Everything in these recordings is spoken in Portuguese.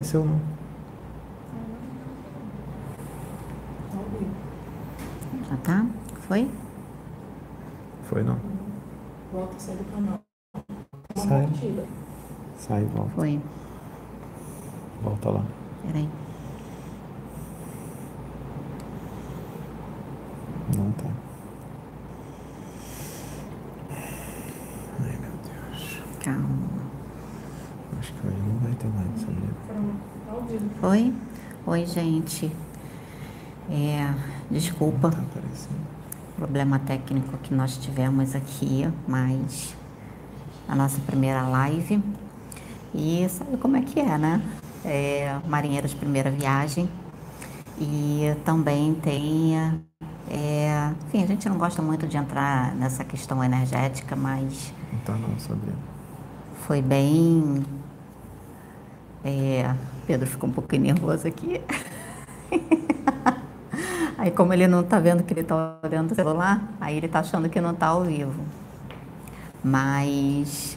apareceu não. Já tá? Foi? Foi não. Volta a sair do canal. Sai. Sai e volta. Foi. Volta lá. Peraí. Não tá. Ai meu Deus. Calma. Acho que hoje não vai ter mais, sabia? Tá ao vivo. Oi? Oi, gente. É, desculpa tá problema técnico que nós tivemos aqui, mas a nossa primeira live. E sabe como é que é, né? É, marinheiro de primeira viagem. E também tem. É, enfim, a gente não gosta muito de entrar nessa questão energética, mas Não tá não, Sabrina. foi bem. É, Pedro ficou um pouquinho nervoso aqui. Aí, como ele não tá vendo que ele tá olhando o celular, aí ele tá achando que não tá ao vivo. Mas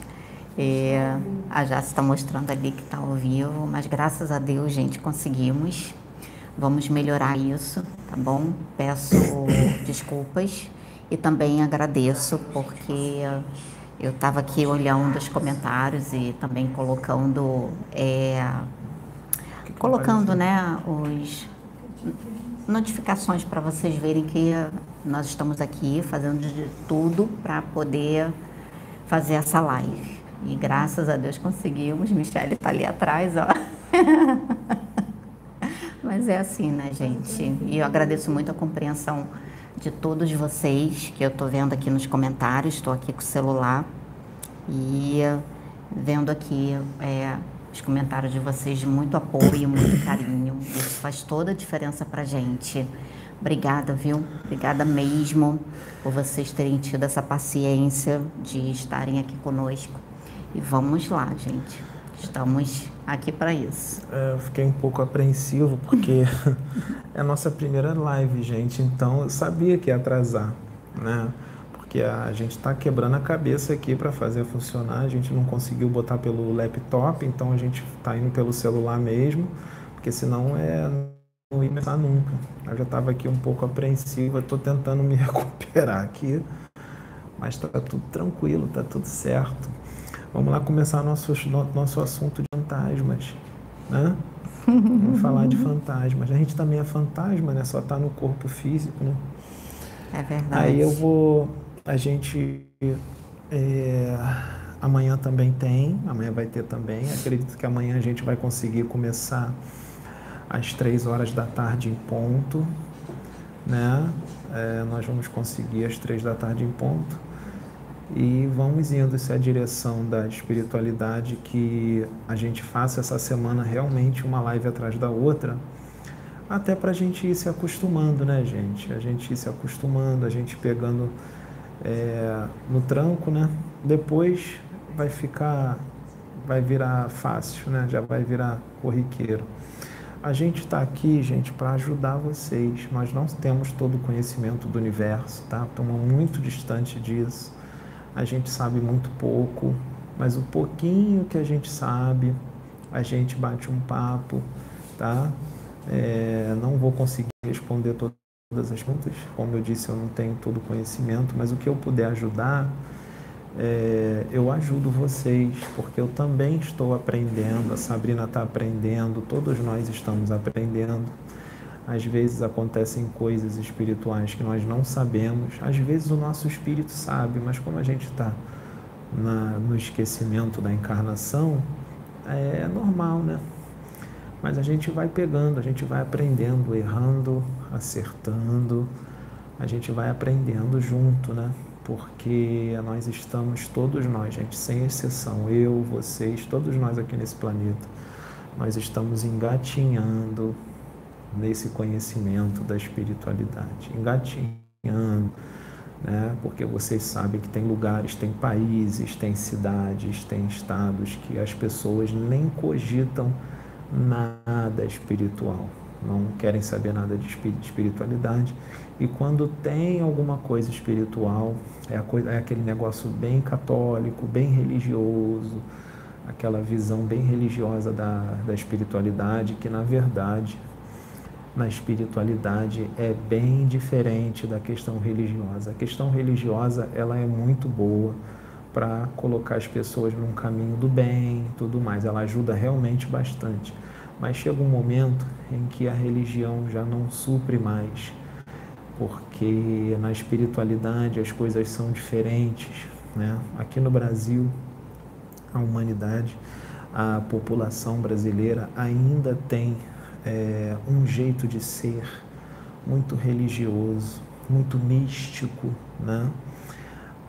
é, a Jace está mostrando ali que tá ao vivo, mas graças a Deus, gente, conseguimos. Vamos melhorar isso, tá bom? Peço desculpas e também agradeço porque eu estava aqui olhando os comentários e também colocando, é, O que que colocando, né, os notificações para vocês verem que nós estamos aqui fazendo de tudo para poder fazer essa live. E graças a Deus conseguimos. Michelle está ali atrás, ó. Mas é assim, né, gente? E eu agradeço muito a compreensão de todos vocês que eu tô vendo aqui nos comentários. Estou aqui com o celular e vendo aqui é, os comentários de vocês de muito apoio, muito carinho. Isso faz toda a diferença pra gente. Obrigada, viu? Obrigada mesmo por vocês terem tido essa paciência de estarem aqui conosco. E vamos lá, gente. Estamos aqui para isso. É, eu fiquei um pouco apreensivo porque é a nossa primeira live, gente. Então eu sabia que ia atrasar, né? Porque a gente está quebrando a cabeça aqui para fazer funcionar. A gente não conseguiu botar pelo laptop, então a gente está indo pelo celular mesmo, porque senão é não ia começar nunca. Eu já estava aqui um pouco apreensivo, estou tentando me recuperar aqui, mas está tudo tranquilo, está tudo certo. Vamos lá começar nosso, no- nosso assunto de fantasmas, né? Vamos falar de fantasmas. A gente também é fantasma, né? Só está no corpo físico, né? É verdade. Aí eu vou. A gente. é, amanhã também tem. Amanhã vai ter também. Acredito que amanhã a gente vai conseguir começar às três horas da tarde em ponto. Né? É, nós vamos conseguir às três da tarde em ponto. E vamos indo se a direção da espiritualidade que a gente faça essa semana realmente uma live atrás da outra até para a gente ir se acostumando, né, gente? A gente ir se acostumando, a gente pegando é, no tranco, né? Depois vai ficar, vai virar fácil, né? Já vai virar corriqueiro. A gente está aqui, gente, para ajudar vocês. Nós não temos todo o conhecimento do universo, tá? Estamos muito distante disso. A gente sabe muito pouco, mas o pouquinho que a gente sabe, a gente bate um papo, tá? É, não vou conseguir responder to- todas as perguntas, como eu disse, eu não tenho todo o conhecimento, mas o que eu puder ajudar, é, eu ajudo vocês, porque eu também estou aprendendo, a Sabrina está aprendendo, todos nós estamos aprendendo. Às vezes acontecem coisas espirituais que nós não sabemos, às vezes o nosso espírito sabe, mas como a gente está no esquecimento da encarnação, é normal, né? Mas a gente vai pegando, a gente vai aprendendo, errando, acertando, a gente vai aprendendo junto, né? Porque nós estamos, todos nós, gente, sem exceção, eu, vocês, todos nós aqui nesse planeta, nós estamos engatinhando nesse conhecimento da espiritualidade, engatinhando, né? Porque vocês sabem que tem lugares, tem países, tem cidades, tem estados que as pessoas nem cogitam nada espiritual, não querem saber nada de espiritualidade. E quando tem alguma coisa espiritual, é, coisa, é aquele negócio bem católico, bem religioso, aquela visão bem religiosa da, da espiritualidade, que na verdade, na espiritualidade é bem diferente da questão religiosa. A questão religiosa ela é muito boa para colocar as pessoas num caminho do bem, tudo mais. Ela ajuda realmente bastante. Mas chega um momento em que a religião já não supre mais, porque na espiritualidade as coisas são diferentes. Né? Aqui no Brasil, a humanidade, a população brasileira ainda tem é, um jeito de ser muito religioso, muito místico, né?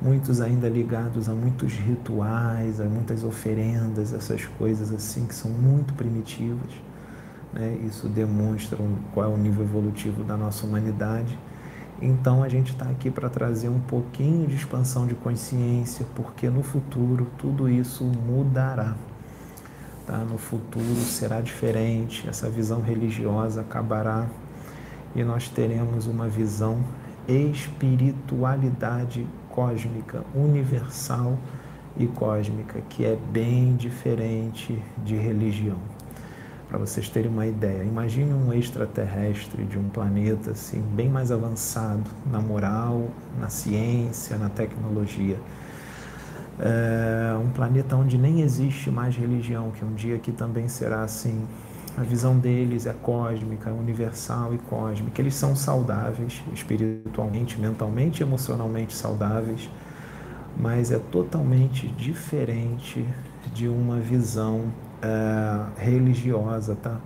muitos ainda ligados a muitos rituais, a muitas oferendas, essas coisas assim que são muito primitivas. Né? Isso demonstra qual é o nível evolutivo da nossa humanidade. Então a gente está aqui para trazer um pouquinho de expansão de consciência, porque no futuro tudo isso mudará. Tá? No futuro será diferente, essa visão religiosa acabará e nós teremos uma visão espiritualidade cósmica, universal e cósmica, que é bem diferente de religião. Para vocês terem uma ideia, imagine um extraterrestre de um planeta assim, bem mais avançado na moral, na ciência, na tecnologia. É um planeta onde nem existe mais religião, que um dia aqui também será assim. A visão deles é cósmica, universal e cósmica. Eles são saudáveis, espiritualmente, mentalmente, emocionalmente saudáveis, mas é totalmente diferente de uma visão é, religiosa, tá?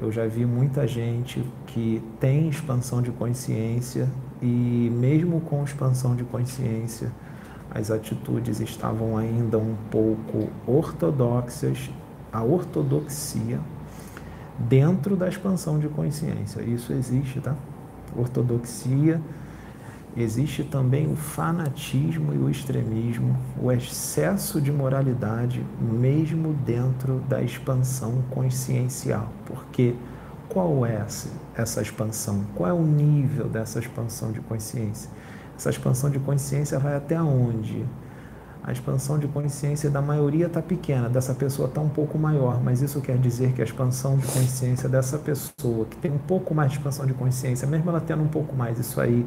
Eu já vi muita gente que tem expansão de consciência e mesmo com expansão de consciência, as atitudes estavam ainda um pouco ortodoxas, a ortodoxia dentro da expansão de consciência. Isso existe, tá? Ortodoxia existe também o fanatismo e o extremismo, o excesso de moralidade, mesmo dentro da expansão consciencial. Porque qual é essa, expansão? Qual é o nível dessa expansão de consciência? Essa expansão de consciência vai até onde? A expansão de consciência da maioria está pequena, dessa pessoa está um pouco maior, mas isso quer dizer que a expansão de consciência dessa pessoa, que tem um pouco mais de expansão de consciência, mesmo ela tendo um pouco mais, isso aí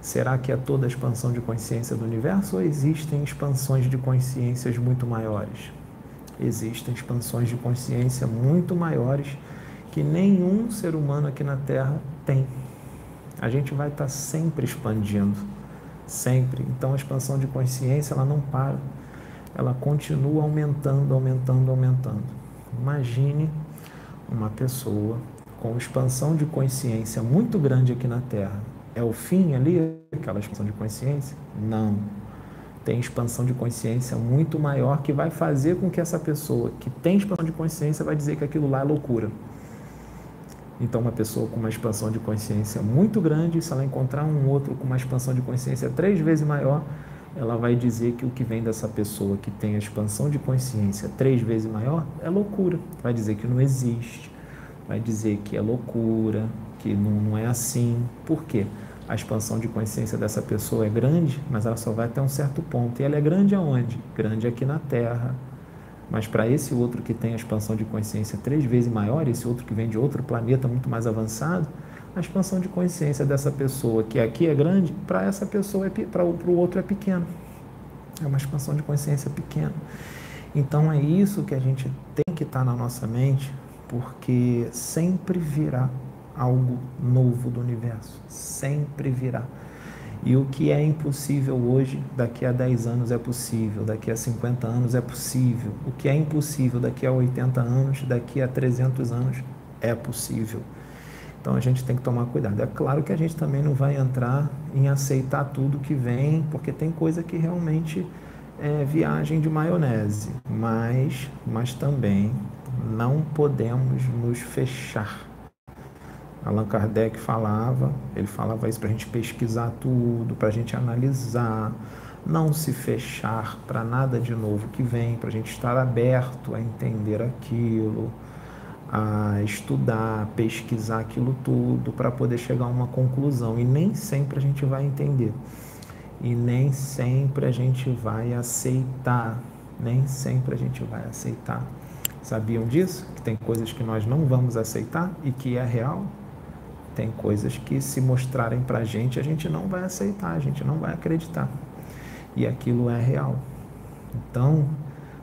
Será que é toda a expansão de consciência do universo ou existem expansões de consciências muito maiores? Existem expansões de consciência muito maiores que nenhum ser humano aqui na Terra tem. A gente vai estar sempre expandindo, sempre. Então a expansão de consciência ela não para, ela continua aumentando, aumentando, aumentando. Imagine uma pessoa com expansão de consciência muito grande aqui na Terra é o fim ali, aquela expansão de consciência? Não. Tem expansão de consciência muito maior que vai fazer com que essa pessoa que tem expansão de consciência vai dizer que aquilo lá é loucura. Então, uma pessoa com uma expansão de consciência muito grande, se ela encontrar um outro com uma expansão de consciência três vezes maior, ela vai dizer que o que vem dessa pessoa que tem a expansão de consciência três vezes maior é loucura. Vai dizer que não existe, vai dizer que é loucura, que não, não é assim. Por quê? a expansão de consciência dessa pessoa é grande, mas ela só vai até um certo ponto. E ela é grande aonde? Grande aqui na Terra. Mas para esse outro que tem a expansão de consciência três vezes maior, esse outro que vem de outro planeta muito mais avançado, a expansão de consciência dessa pessoa que aqui é grande, para essa pessoa, é, para o outro é pequeno. É uma expansão de consciência pequena. Então é isso que a gente tem que estar tá na nossa mente, porque sempre virá algo novo do universo. Sempre virá. E o que é impossível hoje, daqui a 10 anos é possível, daqui a 50 anos é possível. O que é impossível daqui a 80 anos, daqui a 300 anos é possível. Então a gente tem que tomar cuidado. É claro que a gente também não vai entrar em aceitar tudo que vem, porque tem coisa que realmente é viagem de maionese, mas, mas também não podemos nos fechar Allan Kardec falava, ele falava isso para a gente pesquisar tudo, para a gente analisar, não se fechar para nada de novo que vem, para a gente estar aberto a entender aquilo, a estudar, pesquisar aquilo tudo, para poder chegar a uma conclusão. E nem sempre a gente vai entender, e nem sempre a gente vai aceitar nem sempre a gente vai aceitar. Sabiam disso? Que tem coisas que nós não vamos aceitar e que é real? Tem coisas que, se mostrarem para a gente, a gente não vai aceitar, a gente não vai acreditar. E aquilo é real. Então,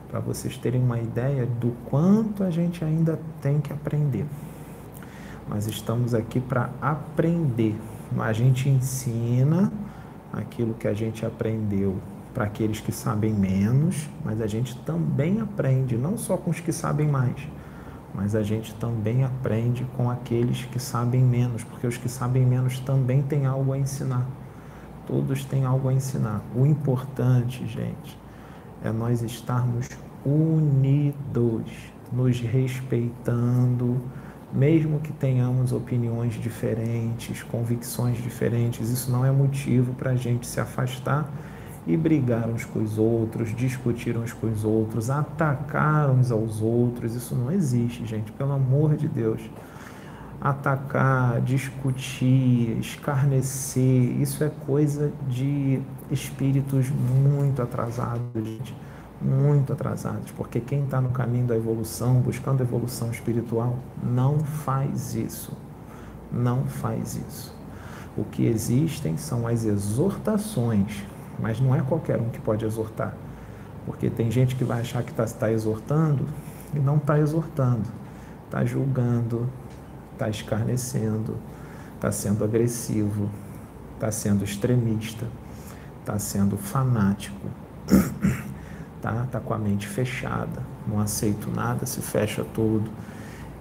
para vocês terem uma ideia do quanto a gente ainda tem que aprender. Nós estamos aqui para aprender. A gente ensina aquilo que a gente aprendeu para aqueles que sabem menos, mas a gente também aprende, não só com os que sabem mais, mas a gente também aprende com aqueles que sabem menos, porque os que sabem menos também têm algo a ensinar. Todos têm algo a ensinar. O importante, gente, é nós estarmos unidos, nos respeitando, mesmo que tenhamos opiniões diferentes, convicções diferentes, isso não é motivo para a gente se afastar e brigar uns com os outros, discutir uns com os outros, atacar uns aos outros. Isso não existe, gente, pelo amor de Deus. Atacar, discutir, escarnecer, isso é coisa de espíritos muito atrasados, gente. Muito atrasados, porque quem está no caminho da evolução, buscando evolução espiritual, não faz isso. Não faz isso. O que existem são as exortações mas não é qualquer um que pode exortar. Porque tem gente que vai achar que está tá exortando e não está exortando. Está julgando, está escarnecendo, está sendo agressivo, está sendo extremista, está sendo fanático, tá? Tá com a mente fechada, não aceito nada, se fecha tudo.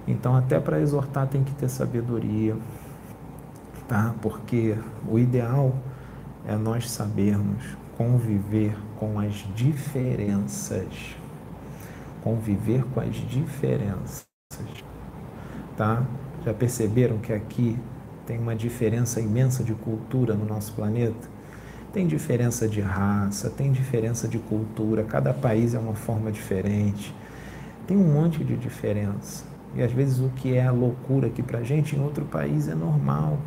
Então, até para exortar tem que ter sabedoria, tá? Porque o ideal é nós sabermos conviver com as diferenças. Conviver com as diferenças. Tá? Já perceberam que aqui tem uma diferença imensa de cultura no nosso planeta? Tem diferença de raça, tem diferença de cultura, cada país é uma forma diferente. Tem um monte de diferença. E às vezes o que é loucura aqui pra gente, em outro país é normal.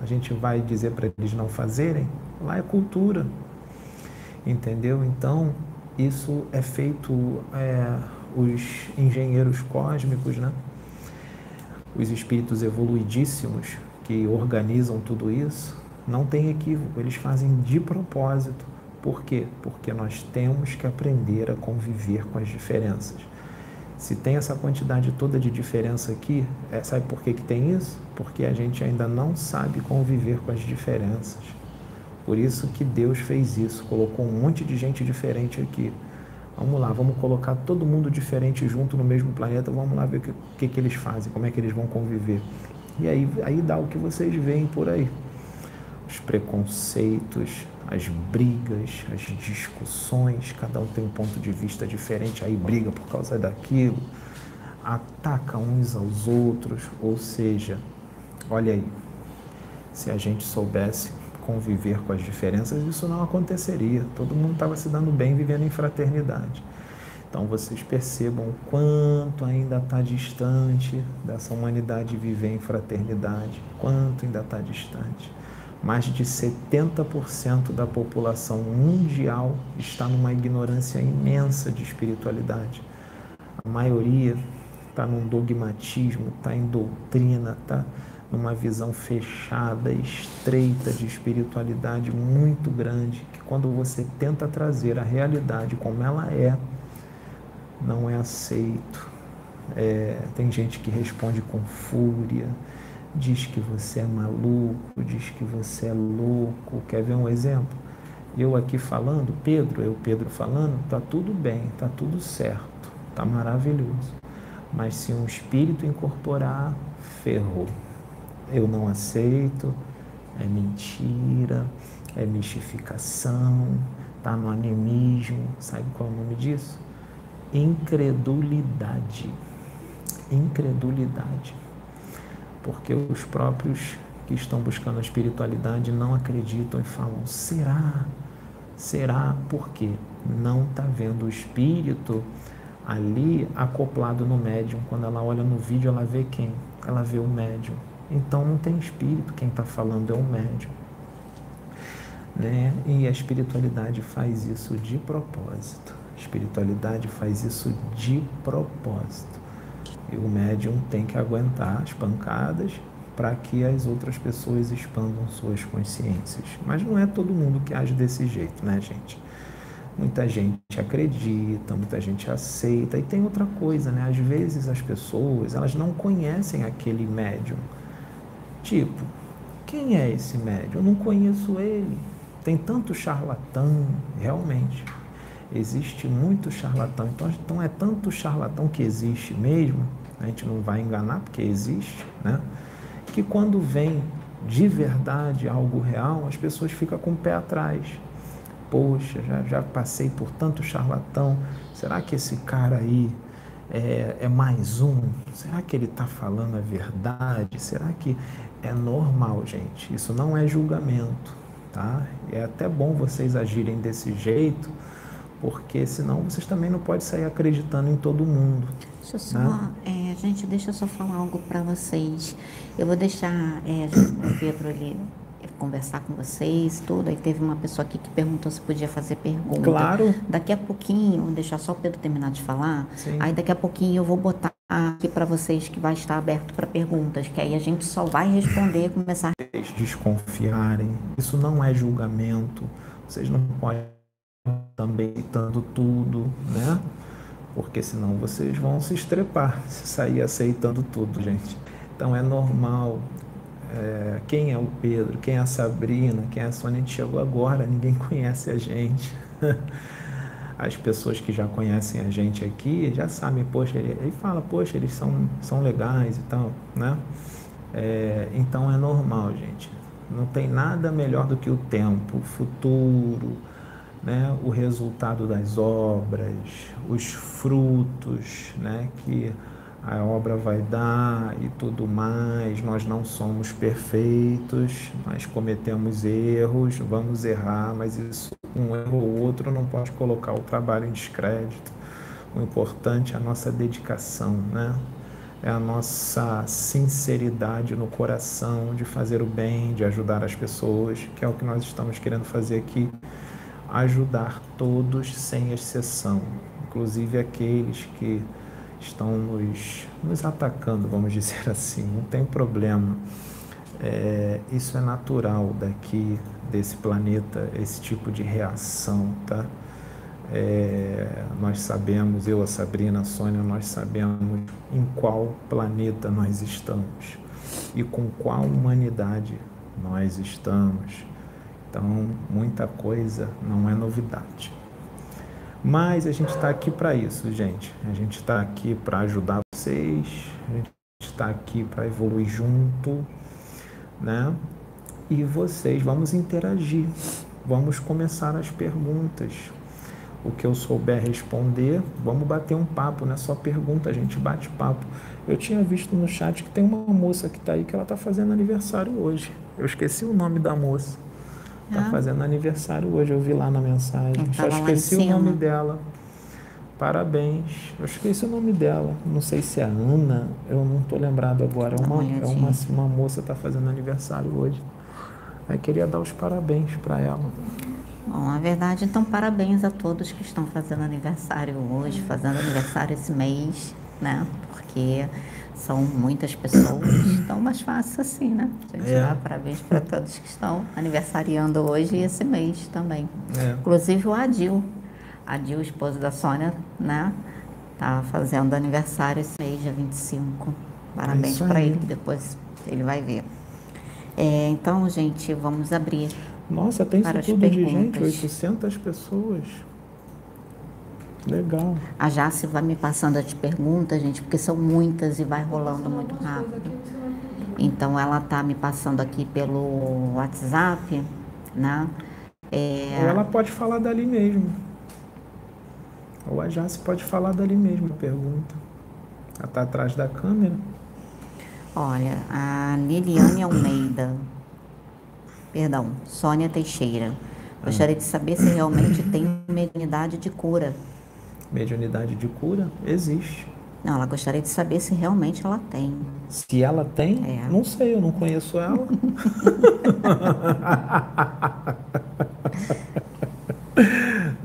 A gente vai dizer para eles não fazerem, Lá é cultura, entendeu? Então, isso é feito, é, os engenheiros cósmicos, né? os espíritos evoluidíssimos que organizam tudo isso, não tem equívoco, eles fazem de propósito. Por quê? Porque nós temos que aprender a conviver com as diferenças. Se tem essa quantidade toda de diferença aqui, é, sabe por que, que tem isso? Porque a gente ainda não sabe conviver com as diferenças. Por isso que Deus fez isso, colocou um monte de gente diferente aqui. Vamos lá, vamos colocar todo mundo diferente junto no mesmo planeta, vamos lá ver o que, que, que eles fazem, como é que eles vão conviver. E aí, aí dá o que vocês veem por aí. Os preconceitos, as brigas, as discussões, cada um tem um ponto de vista diferente, aí briga por causa daquilo, ataca uns aos outros, ou seja, olha aí, se a gente soubesse conviver com as diferenças, isso não aconteceria. Todo mundo estava se dando bem vivendo em fraternidade. Então vocês percebam o quanto ainda está distante dessa humanidade viver em fraternidade, quanto ainda está distante. Mais de 70% da população mundial está numa ignorância imensa de espiritualidade. A maioria está num dogmatismo, está em doutrina, está numa visão fechada, estreita de espiritualidade muito grande, que quando você tenta trazer a realidade como ela é, não é aceito. É, tem gente que responde com fúria, diz que você é maluco, diz que você é louco. Quer ver um exemplo? Eu aqui falando, Pedro, eu Pedro falando, tá tudo bem, tá tudo certo, tá maravilhoso. Mas se um espírito incorporar, ferrou eu não aceito, é mentira, é mistificação, está no animismo. Sabe qual é o nome disso? Incredulidade. Incredulidade. Porque os próprios que estão buscando a espiritualidade não acreditam e falam: será? Será? Porque não está vendo o espírito ali acoplado no médium. Quando ela olha no vídeo, ela vê quem? Ela vê o médium. Então não tem espírito, quem está falando é um médium. Né? E a espiritualidade faz isso de propósito. espiritualidade faz isso de propósito. E o médium tem que aguentar as pancadas para que as outras pessoas expandam suas consciências. Mas não é todo mundo que age desse jeito, né, gente? Muita gente acredita, muita gente aceita. E tem outra coisa, né? Às vezes as pessoas, elas não conhecem aquele médium. Tipo, quem é esse médium? Eu não conheço ele. Tem tanto charlatão, realmente. Existe muito charlatão. Então, então é tanto charlatão que existe mesmo. A gente não vai enganar porque existe, né? Que quando vem de verdade algo real, as pessoas ficam com o pé atrás poxa, já, já passei por tanto charlatão, será que esse cara aí é, é mais um? Será que ele está falando a verdade? Será que é normal, gente? Isso não é julgamento, tá? É até bom vocês agirem desse jeito, porque senão vocês também não podem sair acreditando em todo mundo. Deixa eu só, né? é, gente, deixa eu só falar algo para vocês. Eu vou deixar é, o Pedro ali conversar com vocês, tudo. Aí teve uma pessoa aqui que perguntou se podia fazer pergunta. Claro. Daqui a pouquinho, vou deixar só o Pedro terminar de falar. Sim. Aí daqui a pouquinho eu vou botar aqui para vocês que vai estar aberto para perguntas, que aí a gente só vai responder, começar. Vocês desconfiarem, isso não é julgamento. Vocês não podem também aceitando tudo, né? Porque senão vocês vão se estrepar se sair aceitando tudo, gente. Então é normal é, quem é o Pedro, quem é a Sabrina, quem é a Sônia, a gente chegou agora, ninguém conhece a gente. As pessoas que já conhecem a gente aqui já sabem, poxa, ele, ele fala, poxa, eles são, são legais e tal, né? É, então é normal, gente. Não tem nada melhor do que o tempo, o futuro, né? o resultado das obras, os frutos né? que a obra vai dar e tudo mais. Nós não somos perfeitos, nós cometemos erros, vamos errar, mas isso, um erro ou outro, não pode colocar o trabalho em descrédito. O importante é a nossa dedicação, né? É a nossa sinceridade no coração de fazer o bem, de ajudar as pessoas, que é o que nós estamos querendo fazer aqui. Ajudar todos sem exceção, inclusive aqueles que estão nos, nos atacando, vamos dizer assim, não tem problema. É, isso é natural daqui, desse planeta, esse tipo de reação, tá? É, nós sabemos, eu, a Sabrina, a Sônia, nós sabemos em qual planeta nós estamos e com qual humanidade nós estamos. Então, muita coisa não é novidade. Mas a gente está aqui para isso, gente. A gente está aqui para ajudar vocês, a gente está aqui para evoluir junto, né? E vocês, vamos interagir, vamos começar as perguntas. O que eu souber responder, vamos bater um papo, não é só pergunta, a gente bate papo. Eu tinha visto no chat que tem uma moça que está aí que ela está fazendo aniversário hoje. Eu esqueci o nome da moça. Está ah. fazendo aniversário hoje, eu vi lá na mensagem. Só esqueci o nome dela. Parabéns. Eu esqueci o nome dela. Não sei se é Ana, eu não estou lembrado agora. É uma, é uma, uma moça está fazendo aniversário hoje. Aí queria dar os parabéns para ela. Bom, na verdade, então, parabéns a todos que estão fazendo aniversário hoje, fazendo aniversário esse mês, né? Porque são muitas pessoas, então mais fácil assim, né? A gente é. dá parabéns para todos que estão aniversariando hoje e esse mês também. É. Inclusive o Adil, Adil, esposo da Sônia, né? Tá fazendo aniversário esse mês, dia 25. Parabéns é para ele, que depois ele vai ver. É, então, gente, vamos abrir. Nossa, tem isso tudo perguntas. de gente, 800 pessoas. Legal. A Jace vai me passando as perguntas, gente, porque são muitas e vai rolando muito rápido. Então ela tá me passando aqui pelo WhatsApp, né? É... Ou ela pode falar dali mesmo. Ou a Jace pode falar dali mesmo, a pergunta. Ela tá atrás da câmera. Olha, a Liliane Almeida. Perdão, Sônia Teixeira. Gostaria de saber se realmente tem mediunidade de cura mediunidade de cura existe. Não, ela gostaria de saber se realmente ela tem. Se ela tem? É. Não sei, eu não conheço ela.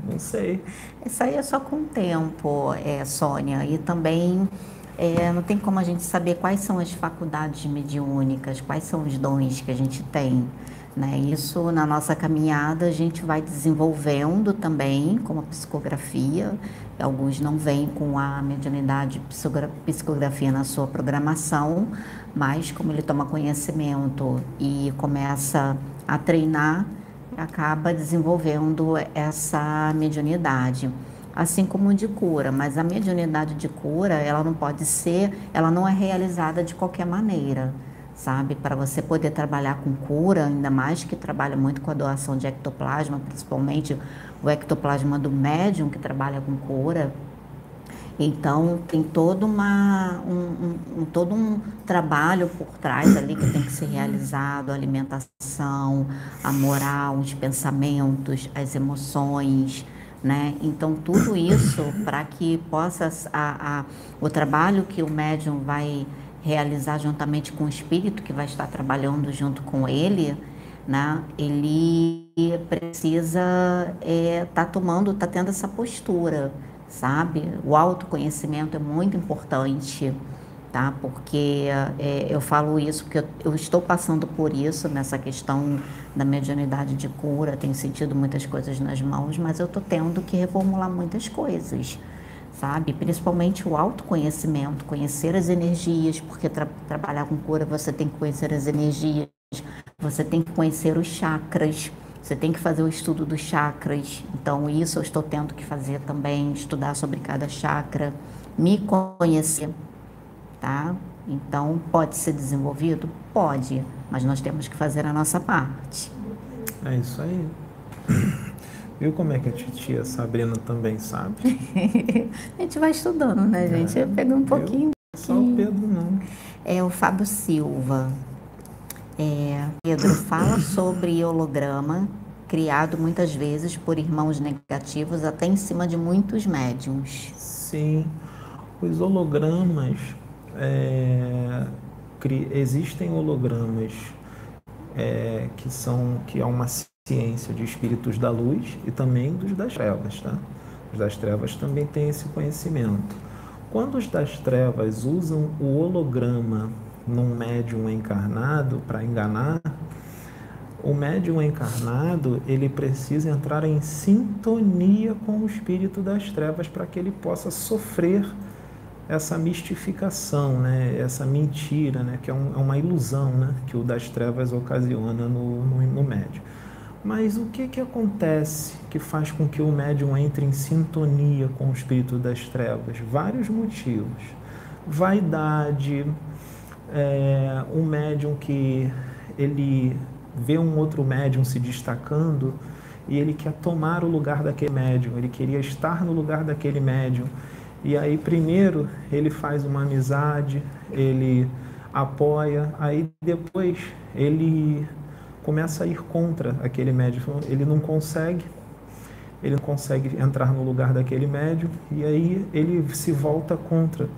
não sei. Isso aí é só com o tempo, é, Sônia. E também é, não tem como a gente saber quais são as faculdades mediúnicas, quais são os dons que a gente tem. Né? Isso na nossa caminhada a gente vai desenvolvendo também, como a psicografia. Alguns não vêm com a mediunidade psicografia na sua programação, mas como ele toma conhecimento e começa a treinar, acaba desenvolvendo essa mediunidade assim como de cura, mas a mediunidade de cura, ela não pode ser, ela não é realizada de qualquer maneira, sabe? Para você poder trabalhar com cura, ainda mais que trabalha muito com a doação de ectoplasma, principalmente o ectoplasma do médium que trabalha com cura. Então tem todo, uma, um, um, todo um trabalho por trás ali que tem que ser realizado, a alimentação, a moral, os pensamentos, as emoções, né? Então tudo isso para que possa a, a, o trabalho que o médium vai realizar juntamente com o espírito que vai estar trabalhando junto com ele, né? Ele precisa estar é, tá tomando, tá tendo essa postura, sabe? O autoconhecimento é muito importante, tá? Porque é, eu falo isso porque eu, eu, estou passando por isso nessa questão da mediunidade de cura, tenho sentido muitas coisas nas mãos, mas eu estou tendo que reformular muitas coisas sabe? Principalmente o autoconhecimento, conhecer as energias, porque tra trabalhar com cura você tem que conhecer as energias, você tem que conhecer os chakras, você tem que fazer o estudo dos chakras. Então, isso eu estou tendo que fazer também, estudar sobre cada chakra, me conhecer, tá? Então, pode ser desenvolvido? Pode, mas nós temos que fazer a nossa parte. É isso aí. Viu como é que a titia Sabrina também sabe? a gente vai estudando, né, gente? É, eu peguei um pouquinho. Só o Pedro não. É o Fábio Silva. É, Pedro fala sobre holograma criado muitas vezes por irmãos negativos, até em cima de muitos médiums. Sim, os hologramas é, existem hologramas é, que são que é uma ciência de espíritos da luz e também dos das trevas, tá? Os das trevas também têm esse conhecimento. Quando os das trevas usam o holograma num médium encarnado para enganar, o médium encarnado ele precisa entrar em sintonia com o espírito das trevas para que ele possa sofrer essa mistificação, né? essa mentira, né? que é, um, é uma ilusão né? que o das trevas ocasiona no, no, no médium. Mas o que, que acontece que faz com que o médium entre em sintonia com o espírito das trevas? Vários motivos. Vaidade, é, um médium que ele vê um outro médium se destacando e ele quer tomar o lugar daquele médium, ele queria estar no lugar daquele médium. E aí, primeiro, ele faz uma amizade, ele apoia, aí depois ele começa a ir contra aquele médium. Ele não consegue, ele não consegue entrar no lugar daquele médium e aí ele se volta contra.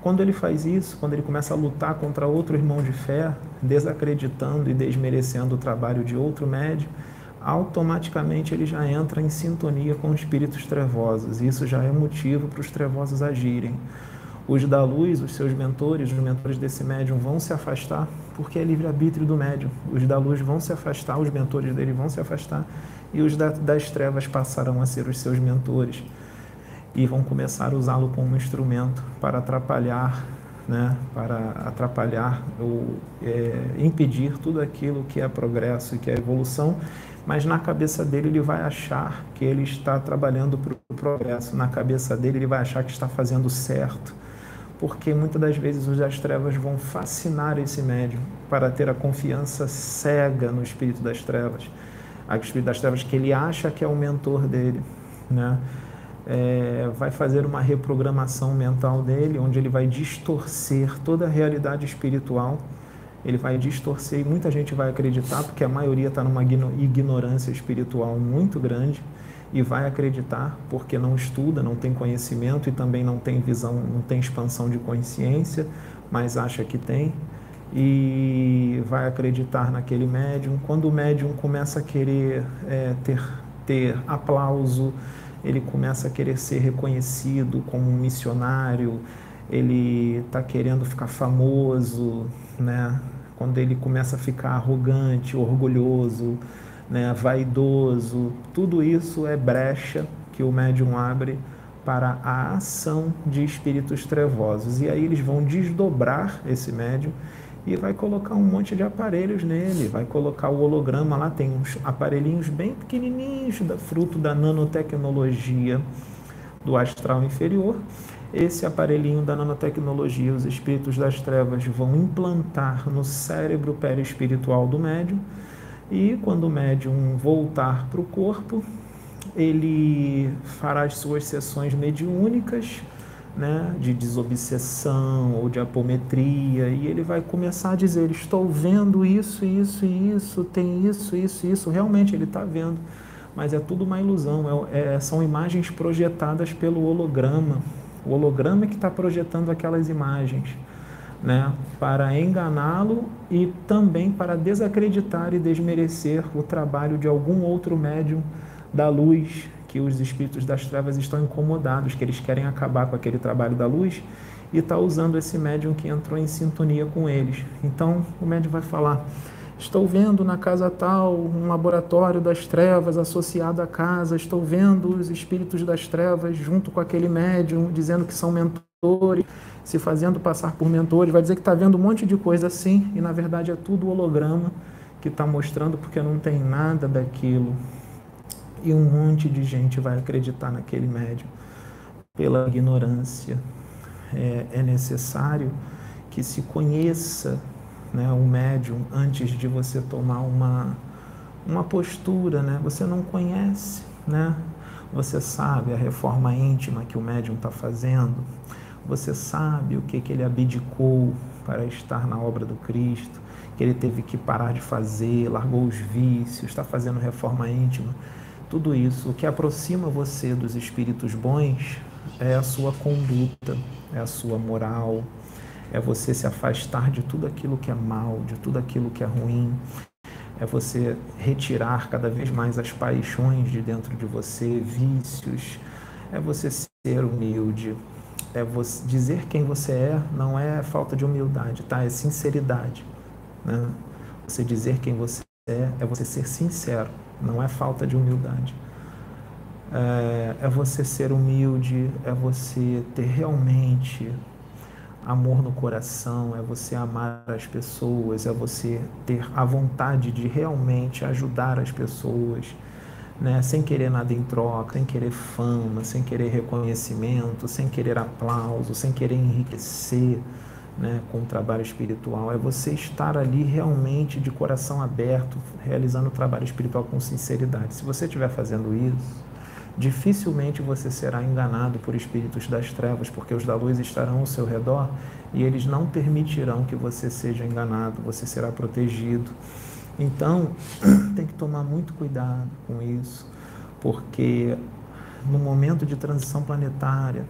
Quando ele faz isso, quando ele começa a lutar contra outro irmão de fé, desacreditando e desmerecendo o trabalho de outro médium, automaticamente ele já entra em sintonia com espíritos trevosos. Isso já é motivo para os trevosos agirem. Os da luz, os seus mentores, os mentores desse médium vão se afastar porque é livre-arbítrio do médium. Os da luz vão se afastar, os mentores dele vão se afastar e os da, das trevas passarão a ser os seus mentores e vão começar a usá-lo como instrumento para atrapalhar, né, para atrapalhar ou é, impedir tudo aquilo que é progresso e que é evolução, mas na cabeça dele ele vai achar que ele está trabalhando para o progresso, na cabeça dele ele vai achar que está fazendo certo, porque muitas das vezes os das trevas vão fascinar esse médium para ter a confiança cega no espírito das trevas, a espírito das trevas que ele acha que é o mentor dele, né? É, vai fazer uma reprogramação mental dele, onde ele vai distorcer toda a realidade espiritual. Ele vai distorcer e muita gente vai acreditar, porque a maioria está numa ignorância espiritual muito grande e vai acreditar porque não estuda, não tem conhecimento e também não tem visão, não tem expansão de consciência, mas acha que tem e vai acreditar naquele médium. Quando o médium começa a querer é, ter, ter aplauso, ele começa a querer ser reconhecido como um missionário, ele está querendo ficar famoso, né? Quando ele começa a ficar arrogante, orgulhoso, né? vaidoso, tudo isso é brecha que o médium abre para a ação de espíritos trevosos. E aí eles vão desdobrar esse médium e vai colocar um monte de aparelhos nele, vai colocar o holograma lá, tem uns aparelhinhos bem pequenininhos, fruto da nanotecnologia do astral inferior. Esse aparelhinho da nanotecnologia, os espíritos das trevas vão implantar no cérebro perispiritual do médium, e quando o médium voltar para o corpo, ele fará as suas sessões mediúnicas, né, de desobsessão ou de apometria, e ele vai começar a dizer: Estou vendo isso, isso isso, tem isso, isso isso. Realmente ele está vendo, mas é tudo uma ilusão, é, é, são imagens projetadas pelo holograma. O holograma é que está projetando aquelas imagens. Né, para enganá-lo e também para desacreditar e desmerecer o trabalho de algum outro médium da luz que os espíritos das trevas estão incomodados, que eles querem acabar com aquele trabalho da luz e está usando esse médium que entrou em sintonia com eles. Então o médium vai falar: Estou vendo na casa tal um laboratório das trevas associado à casa, estou vendo os espíritos das trevas junto com aquele médium dizendo que são mentores, se fazendo passar por mentores. Vai dizer que está vendo um monte de coisa assim e na verdade é tudo holograma que está mostrando porque não tem nada daquilo e um monte de gente vai acreditar naquele médium pela ignorância. É, é necessário que se conheça né, o médium antes de você tomar uma, uma postura. Né? Você não conhece, né? você sabe a reforma íntima que o médium está fazendo, você sabe o que, que ele abdicou para estar na obra do Cristo, que ele teve que parar de fazer, largou os vícios, está fazendo reforma íntima. Tudo isso, o que aproxima você dos espíritos bons é a sua conduta, é a sua moral, é você se afastar de tudo aquilo que é mal, de tudo aquilo que é ruim, é você retirar cada vez mais as paixões de dentro de você, vícios, é você ser humilde, é você dizer quem você é, não é falta de humildade, tá? É sinceridade, né? Você dizer quem você é, é você ser sincero não é falta de humildade. É, é você ser humilde, é você ter realmente amor no coração, é você amar as pessoas, é você ter a vontade de realmente ajudar as pessoas, né? sem querer nada em troca, sem querer fama, sem querer reconhecimento, sem querer aplauso, sem querer enriquecer né, com o trabalho espiritual, é você estar ali realmente de coração aberto, realizando o trabalho espiritual com sinceridade. Se você estiver fazendo isso, dificilmente você será enganado por espíritos das trevas, porque os da luz estarão ao seu redor e eles não permitirão que você seja enganado, você será protegido. Então, tem que tomar muito cuidado com isso, porque no momento de transição planetária,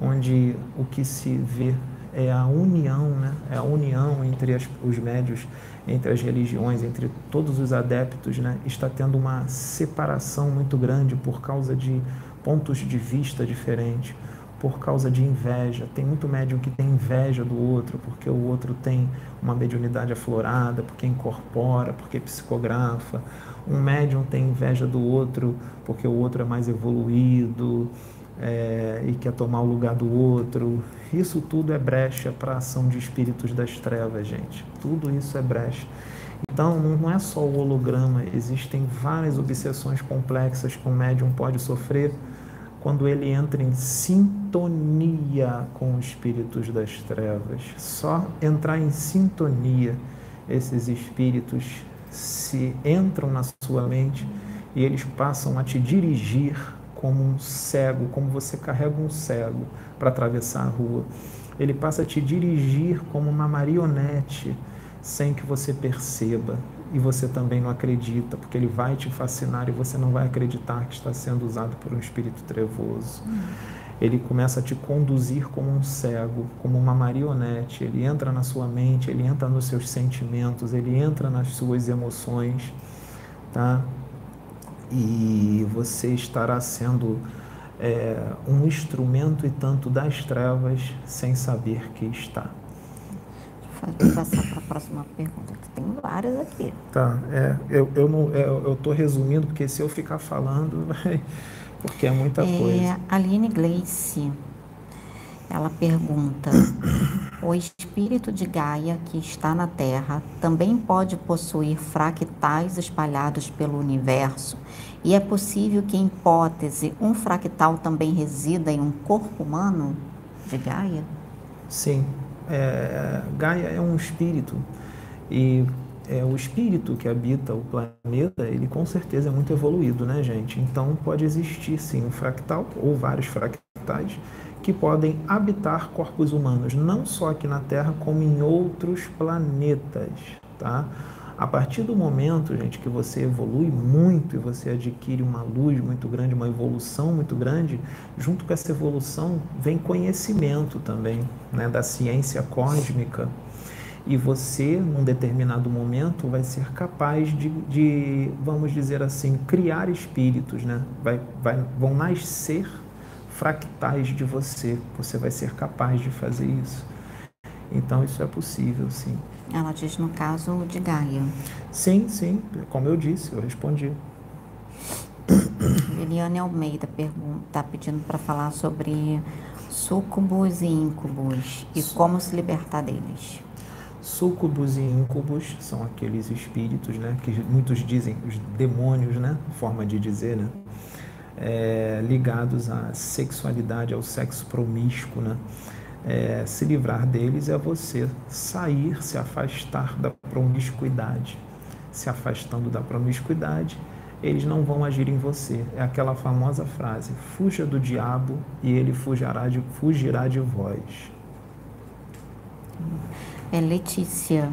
onde o que se vê é a união, né? é a união entre as, os médios, entre as religiões, entre todos os adeptos, né? está tendo uma separação muito grande por causa de pontos de vista diferentes, por causa de inveja. Tem muito médium que tem inveja do outro, porque o outro tem uma mediunidade aflorada, porque incorpora, porque psicografa. Um médium tem inveja do outro porque o outro é mais evoluído, é, e quer tomar o lugar do outro. Isso tudo é brecha para a ação de espíritos das trevas, gente. Tudo isso é brecha. Então, não é só o holograma, existem várias obsessões complexas que o médium pode sofrer quando ele entra em sintonia com os espíritos das trevas. Só entrar em sintonia, esses espíritos se entram na sua mente e eles passam a te dirigir como um cego, como você carrega um cego para atravessar a rua. Ele passa a te dirigir como uma marionete sem que você perceba e você também não acredita, porque ele vai te fascinar e você não vai acreditar que está sendo usado por um espírito trevoso. Ele começa a te conduzir como um cego, como uma marionete. Ele entra na sua mente, ele entra nos seus sentimentos, ele entra nas suas emoções, tá? e você estará sendo é, um instrumento e tanto das trevas sem saber que está. Passar para a próxima pergunta, tem várias aqui. Tá, é, eu eu não é, eu estou resumindo porque se eu ficar falando vai, porque é muita é, coisa. Aline Gleice, ela pergunta: o espírito de Gaia que está na Terra também pode possuir fractais espalhados pelo universo? E é possível que, em hipótese, um fractal também resida em um corpo humano de Gaia? Sim, é, Gaia é um espírito e é, o espírito que habita o planeta, ele com certeza é muito evoluído, né, gente? Então pode existir sim um fractal ou vários fractais que podem habitar corpos humanos, não só aqui na Terra, como em outros planetas, tá? A partir do momento, gente, que você evolui muito e você adquire uma luz muito grande, uma evolução muito grande, junto com essa evolução vem conhecimento também, né, da ciência cósmica. E você, num determinado momento, vai ser capaz de, de vamos dizer assim, criar espíritos, né? Vai, vai, vão nascer fractais de você. Você vai ser capaz de fazer isso. Então, isso é possível, sim. Ela diz no caso de Gaia. Sim, sim. Como eu disse, eu respondi. Eliane Almeida está pedindo para falar sobre sucubus e incubus e como se libertar deles. Sucubus e incubus são aqueles espíritos, né, que muitos dizem os demônios, né, forma de dizer, né, é, ligados à sexualidade, ao sexo promíscuo, né? É, se livrar deles é você sair, se afastar da promiscuidade. Se afastando da promiscuidade, eles não vão agir em você. É aquela famosa frase: fuja do diabo e ele fugirá de, fugirá de vós. É Letícia.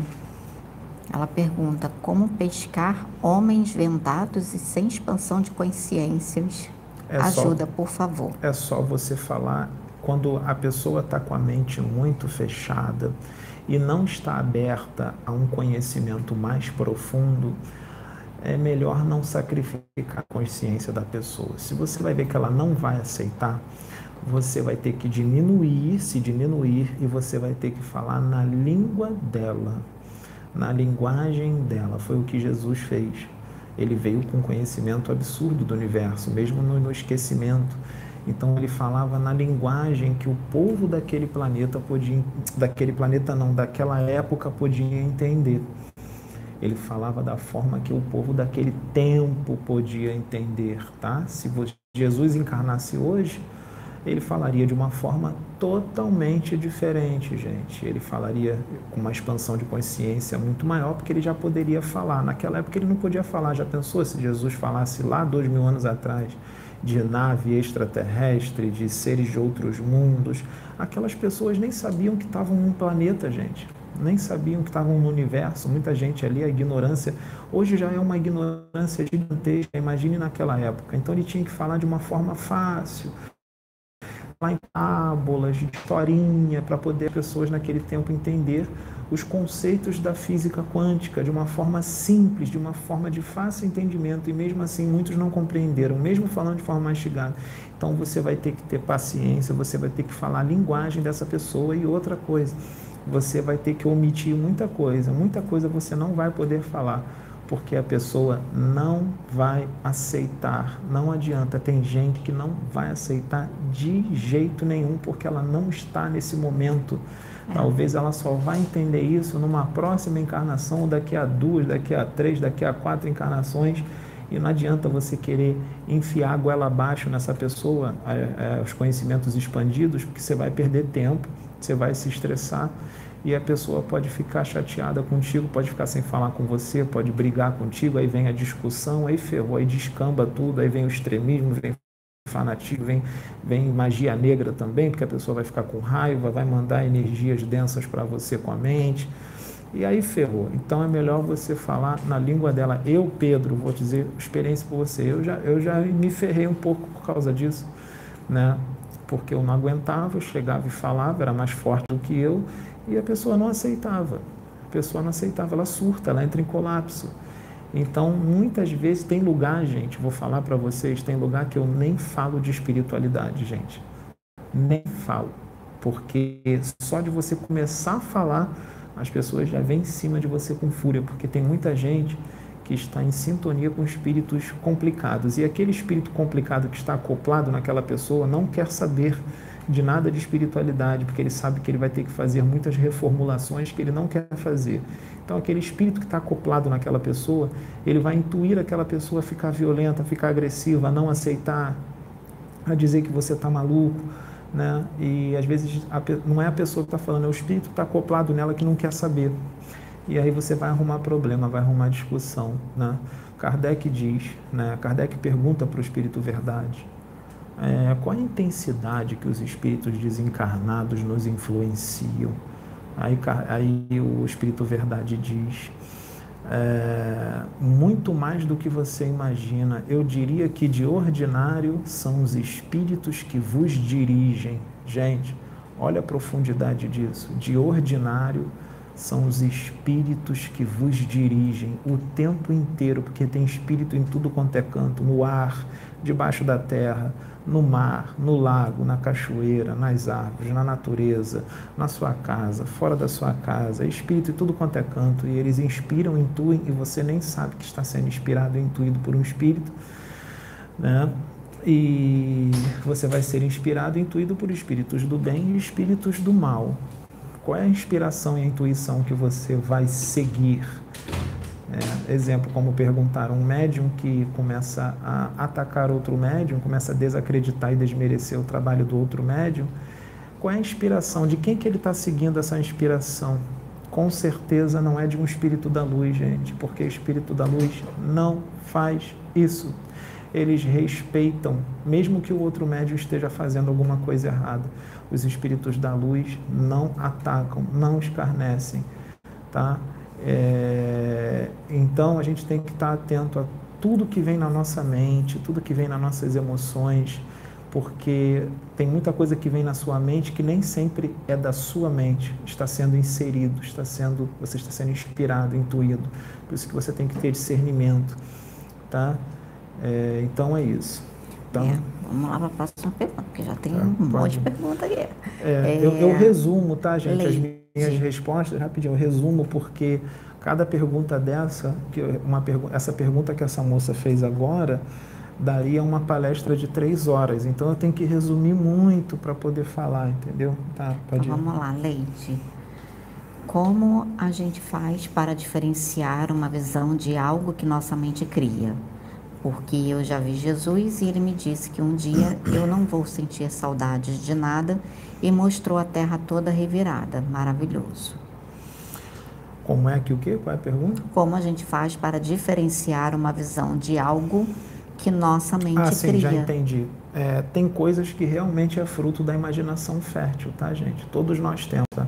Ela pergunta como pescar homens vendados e sem expansão de consciências. É Ajuda, só, por favor. É só você falar quando a pessoa está com a mente muito fechada e não está aberta a um conhecimento mais profundo, é melhor não sacrificar a consciência da pessoa. Se você vai ver que ela não vai aceitar, você vai ter que diminuir, se diminuir, e você vai ter que falar na língua dela na linguagem dela. Foi o que Jesus fez. Ele veio com conhecimento absurdo do universo, mesmo no, no esquecimento. Então ele falava na linguagem que o povo daquele planeta podia, daquele planeta não, daquela época podia entender. Ele falava da forma que o povo daquele tempo podia entender, tá? Se Jesus encarnasse hoje, ele falaria de uma forma totalmente diferente, gente. Ele falaria com uma expansão de consciência muito maior, porque ele já poderia falar. Naquela época ele não podia falar. Já pensou se Jesus falasse lá dois mil anos atrás de nave extraterrestre, de seres de outros mundos? Aquelas pessoas nem sabiam que estavam num planeta, gente. Nem sabiam que estavam no universo. Muita gente ali, a ignorância. Hoje já é uma ignorância gigantesca. Imagine naquela época. Então ele tinha que falar de uma forma fácil lá em tábulas, de historinha, para poder pessoas naquele tempo entender os conceitos da física quântica de uma forma simples, de uma forma de fácil entendimento, e mesmo assim muitos não compreenderam, mesmo falando de forma mastigada. Então você vai ter que ter paciência, você vai ter que falar a linguagem dessa pessoa e outra coisa, você vai ter que omitir muita coisa, muita coisa você não vai poder falar porque a pessoa não vai aceitar. Não adianta, tem gente que não vai aceitar de jeito nenhum porque ela não está nesse momento. Talvez ela só vai entender isso numa próxima encarnação, daqui a duas, daqui a três, daqui a quatro encarnações. E não adianta você querer enfiar a goela abaixo nessa pessoa, é, é, os conhecimentos expandidos, porque você vai perder tempo, você vai se estressar e a pessoa pode ficar chateada contigo, pode ficar sem falar com você, pode brigar contigo, aí vem a discussão, aí ferrou, aí descamba tudo, aí vem o extremismo, vem fanatismo, vem, vem magia negra também, porque a pessoa vai ficar com raiva, vai mandar energias densas para você com a mente, e aí ferrou. Então é melhor você falar na língua dela. Eu, Pedro, vou dizer experiência por você, eu já, eu já me ferrei um pouco por causa disso, né? Porque eu não aguentava, eu chegava e falava, era mais forte do que eu, e a pessoa não aceitava. A pessoa não aceitava, ela surta, ela entra em colapso. Então, muitas vezes tem lugar, gente, vou falar para vocês, tem lugar que eu nem falo de espiritualidade, gente. Nem falo. Porque só de você começar a falar, as pessoas já vêm em cima de você com fúria, porque tem muita gente que está em sintonia com espíritos complicados. E aquele espírito complicado que está acoplado naquela pessoa não quer saber de nada de espiritualidade, porque ele sabe que ele vai ter que fazer muitas reformulações que ele não quer fazer. Então, aquele espírito que está acoplado naquela pessoa, ele vai intuir aquela pessoa a ficar violenta, a ficar agressiva, a não aceitar, a dizer que você está maluco. Né? E às vezes a, não é a pessoa que está falando, é o espírito que está acoplado nela que não quer saber. E aí você vai arrumar problema, vai arrumar discussão. Né? Kardec diz, né? Kardec pergunta para o espírito verdade é, qual a intensidade que os espíritos desencarnados nos influenciam? Aí, aí o Espírito Verdade diz: é, muito mais do que você imagina. Eu diria que de ordinário são os espíritos que vos dirigem. Gente, olha a profundidade disso. De ordinário são os espíritos que vos dirigem o tempo inteiro, porque tem espírito em tudo quanto é canto, no ar, debaixo da terra, no mar, no lago, na cachoeira, nas árvores, na natureza, na sua casa, fora da sua casa, espírito e tudo quanto é canto, e eles inspiram, intuem, e você nem sabe que está sendo inspirado e intuído por um espírito, né? E você vai ser inspirado e intuído por espíritos do bem e espíritos do mal. Qual é a inspiração e a intuição que você vai seguir? É, exemplo, como perguntaram, um médium que começa a atacar outro médium, começa a desacreditar e desmerecer o trabalho do outro médium, qual é a inspiração? De quem que ele está seguindo essa inspiração? Com certeza não é de um espírito da luz, gente, porque espírito da luz não faz isso. Eles respeitam, mesmo que o outro médium esteja fazendo alguma coisa errada. Os espíritos da luz não atacam, não escarnecem, tá? É, então a gente tem que estar atento a tudo que vem na nossa mente, tudo que vem nas nossas emoções, porque tem muita coisa que vem na sua mente que nem sempre é da sua mente, está sendo inserido, está sendo, você está sendo inspirado, intuído. Por isso que você tem que ter discernimento, tá? É, então é isso. Então, é, vamos lá para a próxima pergunta, porque já tem é, um pode. monte de pergunta aqui. É, eu, eu, resumo, tá, gente? As minhas respostas, rapidinho, eu resumo porque cada pergunta dessa, que uma pergu essa pergunta que essa moça fez agora, daria uma palestra de três horas. Então eu tenho que resumir muito para poder falar, entendeu? Tá, pode então, vamos lá, Leite. Como a gente faz para diferenciar uma visão de algo que nossa mente cria? Porque eu já vi Jesus e ele me disse que um dia eu não vou sentir saudades de nada e mostrou a terra toda revirada. Maravilhoso. Como é que o quê? Qual é a pergunta? Como a gente faz para diferenciar uma visão de algo que nossa mente ah, sim, cria? já entendi. É, tem coisas que realmente é fruto da imaginação fértil, tá, gente? Todos nós temos, tá?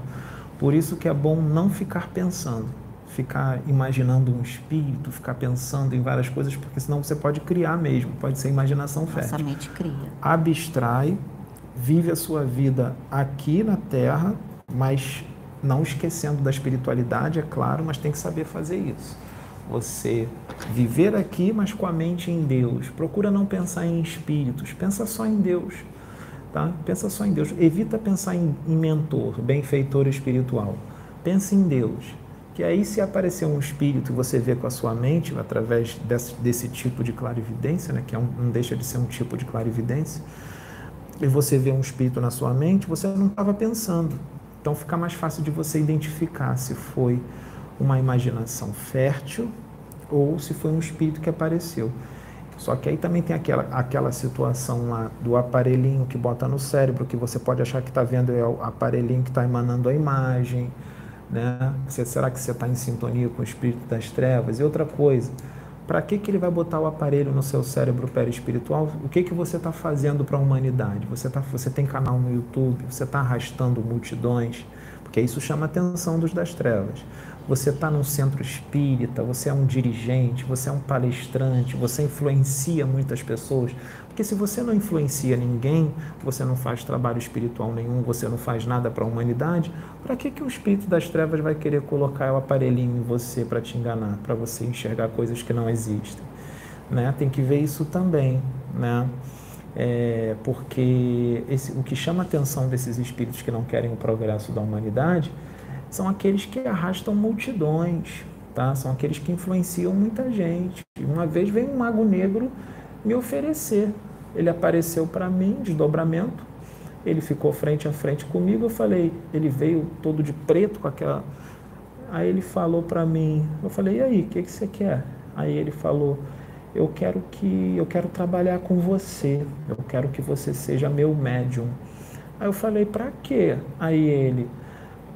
Por isso que é bom não ficar pensando, ficar imaginando um espírito, ficar pensando em várias coisas, porque senão você pode criar mesmo, pode ser imaginação fértil. Nossa mente cria. Abstrai vive a sua vida aqui na Terra, mas não esquecendo da espiritualidade, é claro, mas tem que saber fazer isso. Você viver aqui, mas com a mente em Deus. Procura não pensar em espíritos, pensa só em Deus. Tá? Pensa só em Deus. Evita pensar em, em mentor, benfeitor espiritual. Pense em Deus. Que aí, se aparecer um espírito e você vê com a sua mente, através desse, desse tipo de clarividência, né, que é um, não deixa de ser um tipo de clarividência, e você vê um espírito na sua mente, você não estava pensando. Então fica mais fácil de você identificar se foi uma imaginação fértil ou se foi um espírito que apareceu. Só que aí também tem aquela, aquela situação lá do aparelhinho que bota no cérebro, que você pode achar que está vendo é o aparelhinho que está emanando a imagem. Né? Será que você está em sintonia com o espírito das trevas? E outra coisa, para que, que ele vai botar o aparelho no seu cérebro perispiritual? O que, que você está fazendo para a humanidade? Você, tá, você tem canal no YouTube, você está arrastando multidões, porque isso chama a atenção dos das trevas. Você está num centro espírita, você é um dirigente, você é um palestrante, você influencia muitas pessoas. Porque se você não influencia ninguém, você não faz trabalho espiritual nenhum, você não faz nada para a humanidade, para que, que o espírito das trevas vai querer colocar o aparelhinho em você para te enganar, para você enxergar coisas que não existem? Né? Tem que ver isso também, né? É, porque esse, o que chama a atenção desses espíritos que não querem o progresso da humanidade são aqueles que arrastam multidões, tá? São aqueles que influenciam muita gente. Uma vez veio um mago negro me oferecer. Ele apareceu para mim, desdobramento. Ele ficou frente a frente comigo. Eu falei, ele veio todo de preto com aquela. Aí ele falou para mim, eu falei, e aí, o que, que você quer? Aí ele falou, eu quero que eu quero trabalhar com você. Eu quero que você seja meu médium. Aí eu falei, para quê? Aí ele,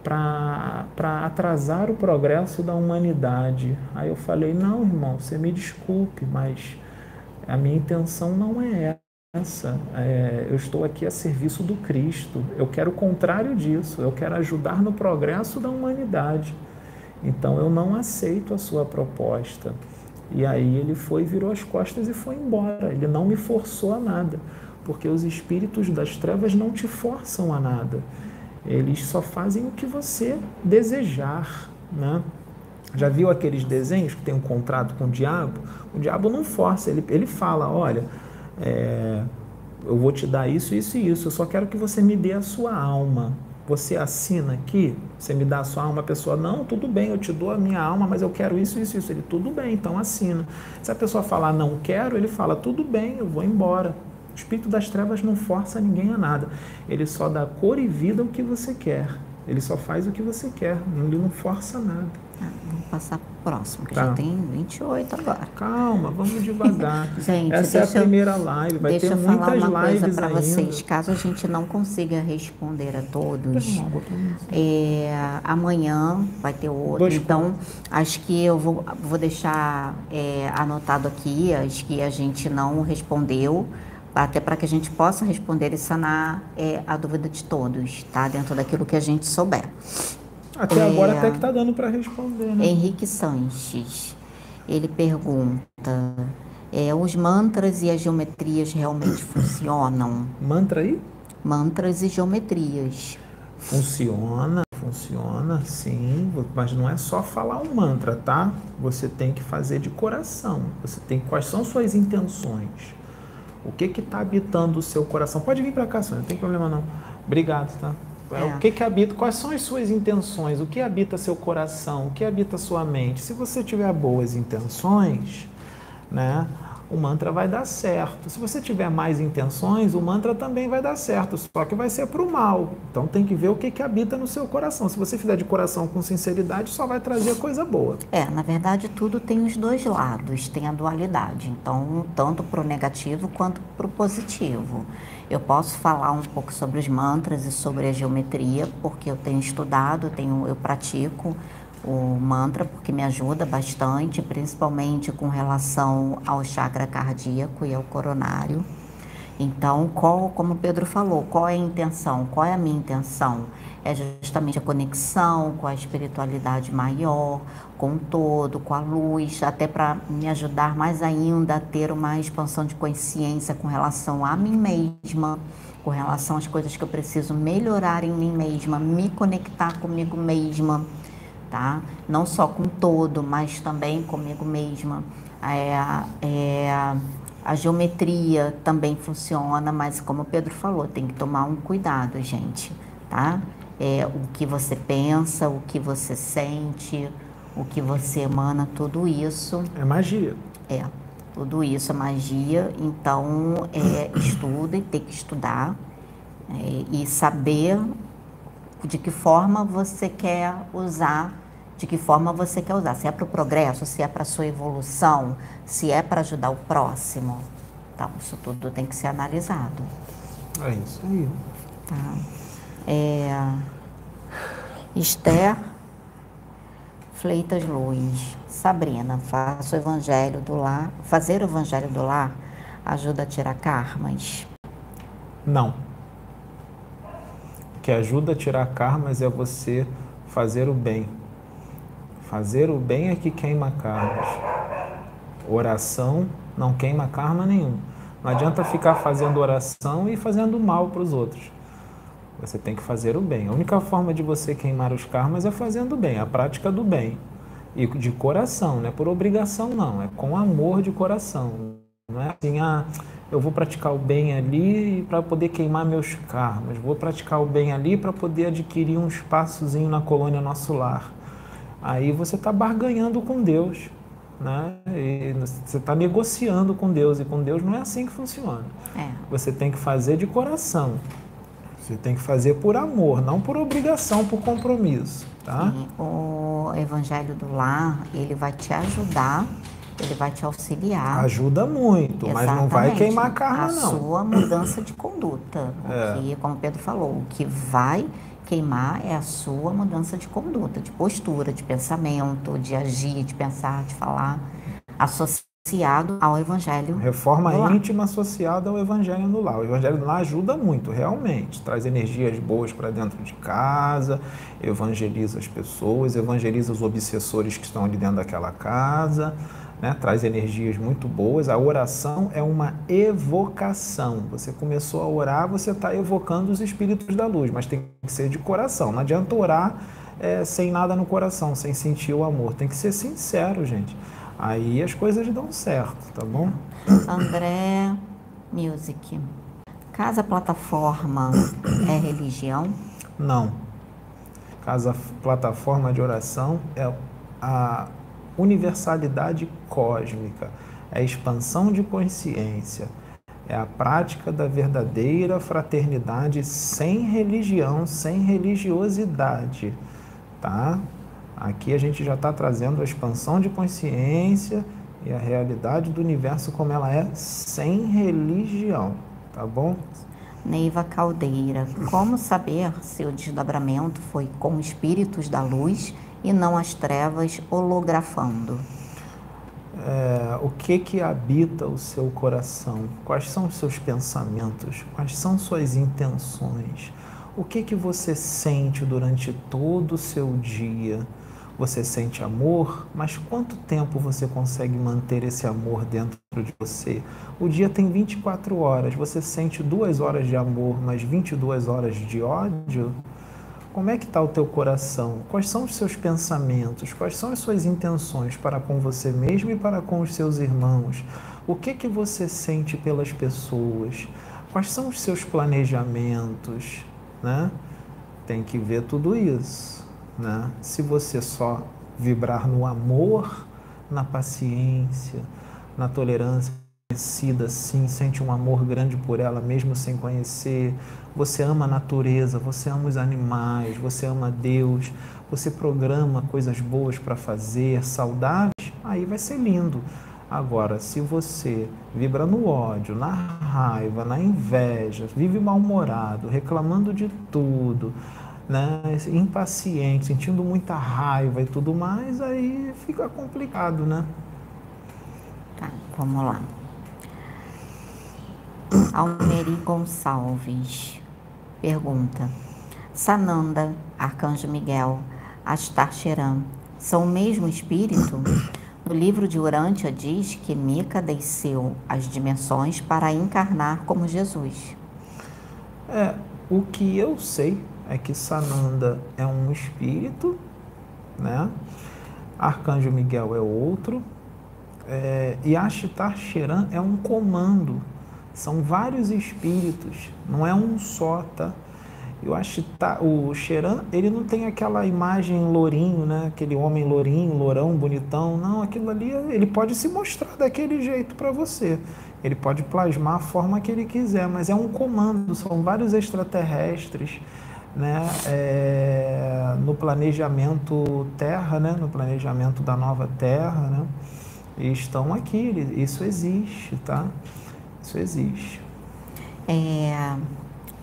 para atrasar o progresso da humanidade. Aí eu falei, não, irmão, você me desculpe, mas a minha intenção não é essa. É, eu estou aqui a serviço do Cristo. Eu quero o contrário disso. Eu quero ajudar no progresso da humanidade. Então eu não aceito a sua proposta. E aí ele foi, virou as costas e foi embora. Ele não me forçou a nada, porque os espíritos das trevas não te forçam a nada. Eles só fazem o que você desejar, né? Já viu aqueles desenhos que tem um contrato com o diabo? O diabo não força, ele, ele fala: olha, é, eu vou te dar isso, isso e isso, eu só quero que você me dê a sua alma. Você assina aqui, você me dá a sua alma, a pessoa, não, tudo bem, eu te dou a minha alma, mas eu quero isso, isso, isso. Ele, tudo bem, então assina. Se a pessoa falar não quero, ele fala, tudo bem, eu vou embora. O espírito das trevas não força ninguém a nada. Ele só dá cor e vida ao que você quer. Ele só faz o que você quer, ele não força nada. Ah, vamos passar para o próximo, que tá. já tem 28 agora. Calma, vamos devagar. gente, essa é a primeira live, vai ter muitas falar uma lives coisa para vocês. Caso a gente não consiga responder a todos, é, amanhã vai ter outro. Dois então, pontos. acho que eu vou, vou deixar é, anotado aqui as que a gente não respondeu até para que a gente possa responder e sanar é, a dúvida de todos, tá? Dentro daquilo que a gente souber. Até é, agora até que está dando para responder, né? Henrique Sanches, ele pergunta, é, os mantras e as geometrias realmente funcionam? Mantra aí? Mantras e geometrias. Funciona, funciona, sim, mas não é só falar um mantra, tá? Você tem que fazer de coração. Você tem quais são suas intenções? O que que está habitando o seu coração? Pode vir para cá, Sônia, não tem problema não. Obrigado, tá? É. O que que habita? Quais são as suas intenções? O que habita seu coração? O que habita sua mente? Se você tiver boas intenções, né? O mantra vai dar certo. Se você tiver mais intenções, o mantra também vai dar certo, só que vai ser para o mal. Então tem que ver o que, que habita no seu coração. Se você fizer de coração com sinceridade, só vai trazer coisa boa. É, na verdade, tudo tem os dois lados, tem a dualidade. Então, tanto para o negativo quanto para o positivo. Eu posso falar um pouco sobre os mantras e sobre a geometria, porque eu tenho estudado, tenho, eu pratico o mantra, porque me ajuda bastante, principalmente com relação ao chakra cardíaco e ao coronário. Então, qual, como o Pedro falou, qual é a intenção? Qual é a minha intenção? É justamente a conexão com a espiritualidade maior, com o todo, com a luz, até para me ajudar mais ainda a ter uma expansão de consciência com relação a mim mesma, com relação às coisas que eu preciso melhorar em mim mesma, me conectar comigo mesma tá? Não só com todo, mas também comigo mesma. É, é, a geometria também funciona, mas como o Pedro falou, tem que tomar um cuidado, gente, tá? É, o que você pensa, o que você sente, o que você emana, tudo isso. É magia. É, tudo isso é magia. Então, é, estuda e tem que estudar é, e saber de que forma você quer usar de que forma você quer usar. Se é para o progresso, se é para a sua evolução, se é para ajudar o próximo. Então, isso tudo tem que ser analisado. É isso aí. Tá. É, Esther Fleitas Luz. Sabrina, faça o evangelho do lar. Fazer o evangelho do lar ajuda a tirar karmas? Não. que ajuda a tirar karmas é você fazer o bem. Fazer o bem é que queima karmas. Oração não queima karma nenhum. Não adianta ficar fazendo oração e fazendo mal para os outros. Você tem que fazer o bem. A única forma de você queimar os karmas é fazendo o bem, a prática do bem. E de coração, não é por obrigação, não. É com amor de coração. Não é assim, ah, eu vou praticar o bem ali para poder queimar meus karmas. Vou praticar o bem ali para poder adquirir um espaçozinho na colônia Nosso Lar. Aí você está barganhando com Deus. Né? E você está negociando com Deus e com Deus não é assim que funciona. É. Você tem que fazer de coração. Você tem que fazer por amor, não por obrigação, por compromisso, tá? Sim. O Evangelho do Lar ele vai te ajudar, ele vai te auxiliar. Ajuda muito, Exatamente. mas não vai queimar a karma, a não. A sua mudança de conduta, é. como o Pedro falou, o que vai queimar é a sua mudança de conduta, de postura, de pensamento, de agir, de pensar, de falar, associado ao Evangelho. Reforma íntima associada ao Evangelho do Lar. O Evangelho do Lar ajuda muito, realmente. Traz energias boas para dentro de casa, evangeliza as pessoas, evangeliza os obsessores que estão ali dentro daquela casa né? traz energias muito boas. A oração é uma evocação. Você começou a orar, você está evocando os espíritos da luz, mas tem que ser de coração. Não adianta orar é, sem nada no coração, sem sentir o amor. Tem que ser sincero, gente. Aí as coisas dão certo, tá bom? André Music. Casa plataforma é religião? Não. Casa plataforma de oração é a universalidade cósmica, é a expansão de consciência, é a prática da verdadeira fraternidade sem religião, sem religiosidade, tá? Aqui a gente já está trazendo a expansão de consciência e a realidade do universo como ela é sem religião, tá bom? Neiva Caldeira, como saber se o desdobramento foi com espíritos da luz e não as trevas holografando. É, o que que habita o seu coração? Quais são os seus pensamentos? Quais são suas intenções? O que que você sente durante todo o seu dia? Você sente amor, mas quanto tempo você consegue manter esse amor dentro de você? O dia tem 24 horas, você sente duas horas de amor, mas 22 horas de ódio? Como é que está o teu coração? Quais são os seus pensamentos? Quais são as suas intenções para com você mesmo e para com os seus irmãos? O que que você sente pelas pessoas? Quais são os seus planejamentos, né? Tem que ver tudo isso, né? Se você só vibrar no amor, na paciência, na tolerância, conhecida sim, sente um amor grande por ela mesmo sem conhecer, você ama a natureza, você ama os animais, você ama Deus, você programa coisas boas para fazer, saudáveis, aí vai ser lindo. Agora, se você vibra no ódio, na raiva, na inveja, vive mal-humorado, reclamando de tudo, né, impaciente, sentindo muita raiva e tudo mais, aí fica complicado, né? Tá, vamos lá. Almeri Gonçalves. Pergunta: Sananda, Arcanjo Miguel, Astar Sheran, são o mesmo espírito? No livro de Urântia diz que Mica desceu as dimensões para encarnar como Jesus. É, o que eu sei é que Sananda é um espírito, né? Arcanjo Miguel é outro, é, e Ashtar Sheran é um comando são vários espíritos, não é um só, tá? Eu acho que tá, o Xeran, ele não tem aquela imagem lourinho, né? Aquele homem lourinho, lourão, bonitão. Não, aquilo ali, ele pode se mostrar daquele jeito para você. Ele pode plasmar a forma que ele quiser, mas é um comando, são vários extraterrestres, né? É, no planejamento Terra, né? No planejamento da nova Terra, né? E estão aqui, isso existe, tá? Isso existe. É,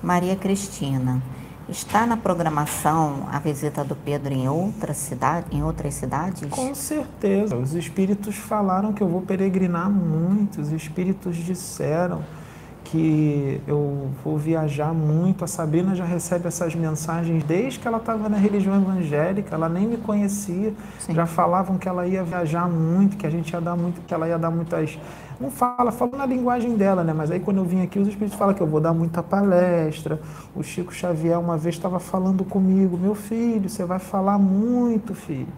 Maria Cristina, está na programação a visita do Pedro em outra cidade, em outras cidades? Com certeza. Os espíritos falaram que eu vou peregrinar muito. Os espíritos disseram que eu vou viajar muito. A Sabrina já recebe essas mensagens desde que ela estava na religião evangélica, ela nem me conhecia. Sim. Já falavam que ela ia viajar muito, que a gente ia dar muito, que ela ia dar muitas. Não fala, fala na linguagem dela, né? Mas aí quando eu vim aqui, os espíritos falam que eu vou dar muita palestra. O Chico Xavier uma vez estava falando comigo, meu filho, você vai falar muito, filho.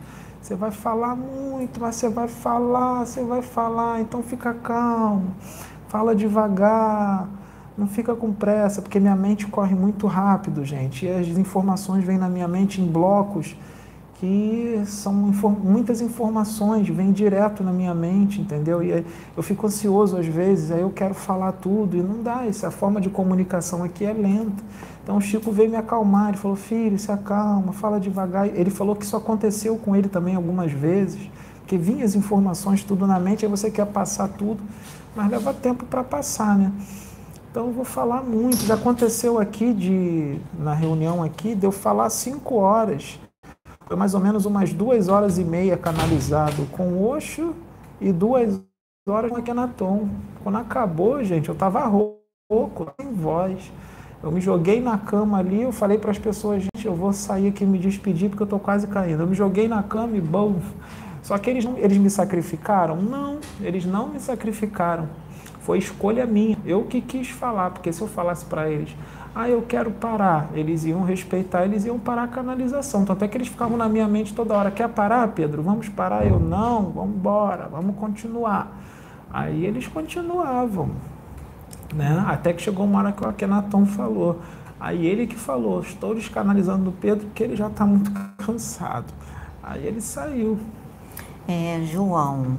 Você vai falar muito, mas você vai falar, você vai falar, então fica calmo fala devagar, não fica com pressa, porque minha mente corre muito rápido, gente, e as informações vêm na minha mente em blocos que são muitas informações, vêm direto na minha mente, entendeu? E eu fico ansioso às vezes, aí eu quero falar tudo e não dá, essa forma de comunicação aqui é lenta. Então o Chico veio me acalmar, ele falou, filho, se acalma, fala devagar. Ele falou que isso aconteceu com ele também algumas vezes, que vinha as informações tudo na mente, aí você quer passar tudo, mas leva tempo para passar, né? Então eu vou falar muito. Já aconteceu aqui de na reunião aqui de eu falar cinco horas. Foi mais ou menos umas duas horas e meia canalizado com Oxo e duas horas com o Akenaton. Quando acabou, gente, eu tava rouco, sem voz. Eu me joguei na cama ali, eu falei para as pessoas, gente, eu vou sair aqui me despedir porque eu estou quase caindo. Eu me joguei na cama e bom, só que eles, eles me sacrificaram? Não, eles não me sacrificaram. Foi escolha minha. Eu que quis falar, porque se eu falasse para eles, ah, eu quero parar, eles iam respeitar, eles iam parar a canalização. Tanto é que eles ficavam na minha mente toda hora: quer parar, Pedro? Vamos parar? Eu não, vamos embora, vamos continuar. Aí eles continuavam. Né? Até que chegou uma hora que o Akenaton falou. Aí ele que falou: estou descanalizando o Pedro porque ele já está muito cansado. Aí ele saiu. É, João,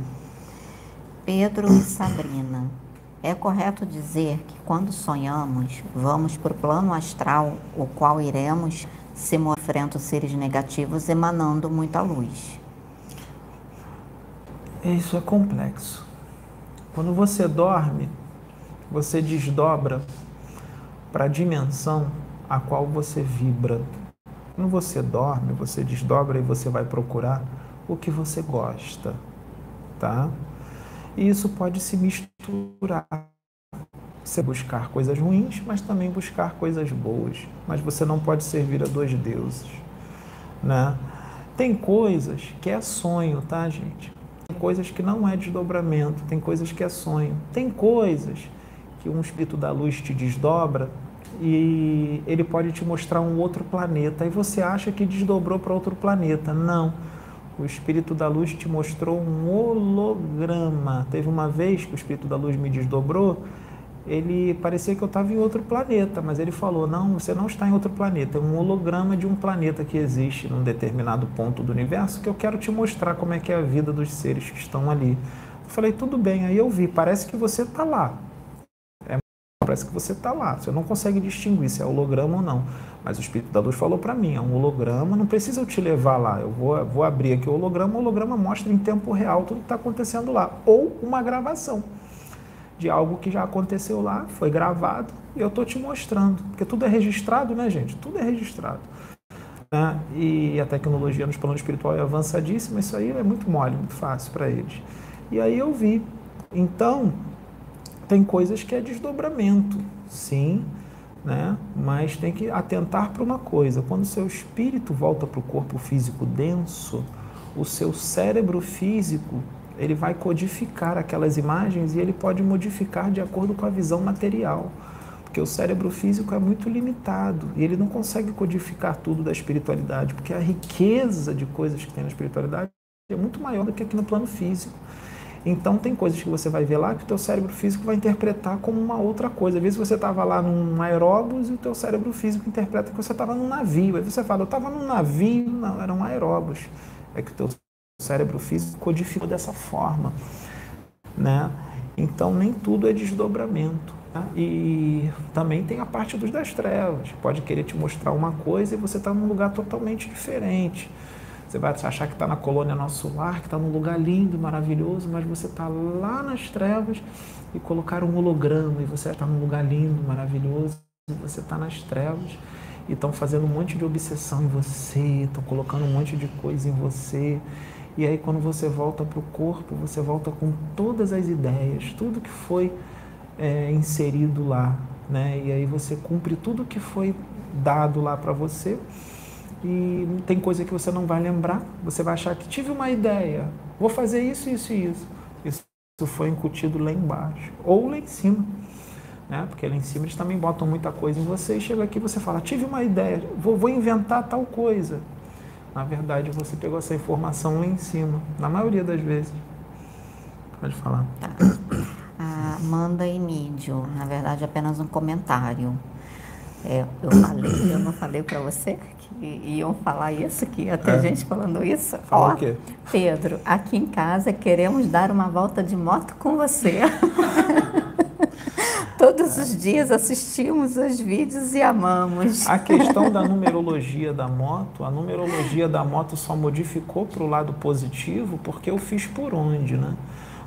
Pedro e Sabrina. É correto dizer que quando sonhamos, vamos para o plano astral, o qual iremos se enfrenta seres negativos emanando muita luz. Isso é complexo. Quando você dorme, você desdobra para a dimensão a qual você vibra. Quando você dorme, você desdobra e você vai procurar o que você gosta, tá? E isso pode se misturar. Você buscar coisas ruins, mas também buscar coisas boas. Mas você não pode servir a dois deuses, né? Tem coisas que é sonho, tá, gente? Tem coisas que não é desdobramento, tem coisas que é sonho. Tem coisas que um espírito da luz te desdobra e ele pode te mostrar um outro planeta e você acha que desdobrou para outro planeta. Não o Espírito da Luz te mostrou um holograma. Teve uma vez que o Espírito da Luz me desdobrou, ele parecia que eu estava em outro planeta, mas ele falou: não, você não está em outro planeta, é um holograma de um planeta que existe num determinado ponto do universo que eu quero te mostrar como é que é a vida dos seres que estão ali. Eu falei: tudo bem, aí eu vi, parece que você está lá. É, parece que você está lá. Você não consegue distinguir se é holograma ou não. Mas o Espírito da Luz falou para mim, é um holograma, não precisa eu te levar lá. Eu vou, vou abrir aqui o holograma, o holograma mostra em tempo real tudo que está acontecendo lá. Ou uma gravação de algo que já aconteceu lá, foi gravado, e eu estou te mostrando. Porque tudo é registrado, né, gente? Tudo é registrado. Né? E a tecnologia nos planos espirituais é avançadíssima, isso aí é muito mole, muito fácil para eles. E aí eu vi. Então, tem coisas que é desdobramento, sim, né? mas tem que atentar para uma coisa: quando o seu espírito volta para o corpo físico denso, o seu cérebro físico ele vai codificar aquelas imagens e ele pode modificar de acordo com a visão material. Porque o cérebro físico é muito limitado e ele não consegue codificar tudo da espiritualidade, porque a riqueza de coisas que tem na espiritualidade é muito maior do que aqui no plano físico. Então tem coisas que você vai ver lá que o teu cérebro físico vai interpretar como uma outra coisa. Às vezes você estava lá num aeróbus e o teu cérebro físico interpreta que você estava num navio. Aí você fala, eu estava num navio, não, era um aeróbus. É que o teu cérebro físico codificou dessa forma, né? Então nem tudo é desdobramento. Tá? E também tem a parte dos das trevas. Pode querer te mostrar uma coisa e você está num lugar totalmente diferente. Você vai achar que está na colônia Nosso Lar, que está num lugar lindo, maravilhoso, mas você está lá nas trevas e colocaram um holograma e você está num lugar lindo, maravilhoso, e você está nas trevas e estão fazendo um monte de obsessão em você, estão colocando um monte de coisa em você. E aí quando você volta para o corpo, você volta com todas as ideias, tudo que foi é, inserido lá, né? E aí você cumpre tudo que foi dado lá para você e tem coisa que você não vai lembrar, você vai achar que tive uma ideia, vou fazer isso, isso e isso. Isso foi incutido lá embaixo ou lá em cima. Né? Porque lá em cima eles também botam muita coisa em você e chega aqui você fala, tive uma ideia, vou, vou inventar tal coisa. Na verdade, você pegou essa informação lá em cima, na maioria das vezes. Pode falar. Tá. Ah, Amanda Emídio, na verdade, apenas um comentário. É, eu falei, eu não falei para você que iam falar isso, que ia ter é. gente falando isso. Fala Ó, o quê? Pedro, aqui em casa queremos dar uma volta de moto com você. Todos os dias assistimos os vídeos e amamos. A questão da numerologia da moto, a numerologia da moto só modificou para o lado positivo porque eu fiz por onde, né?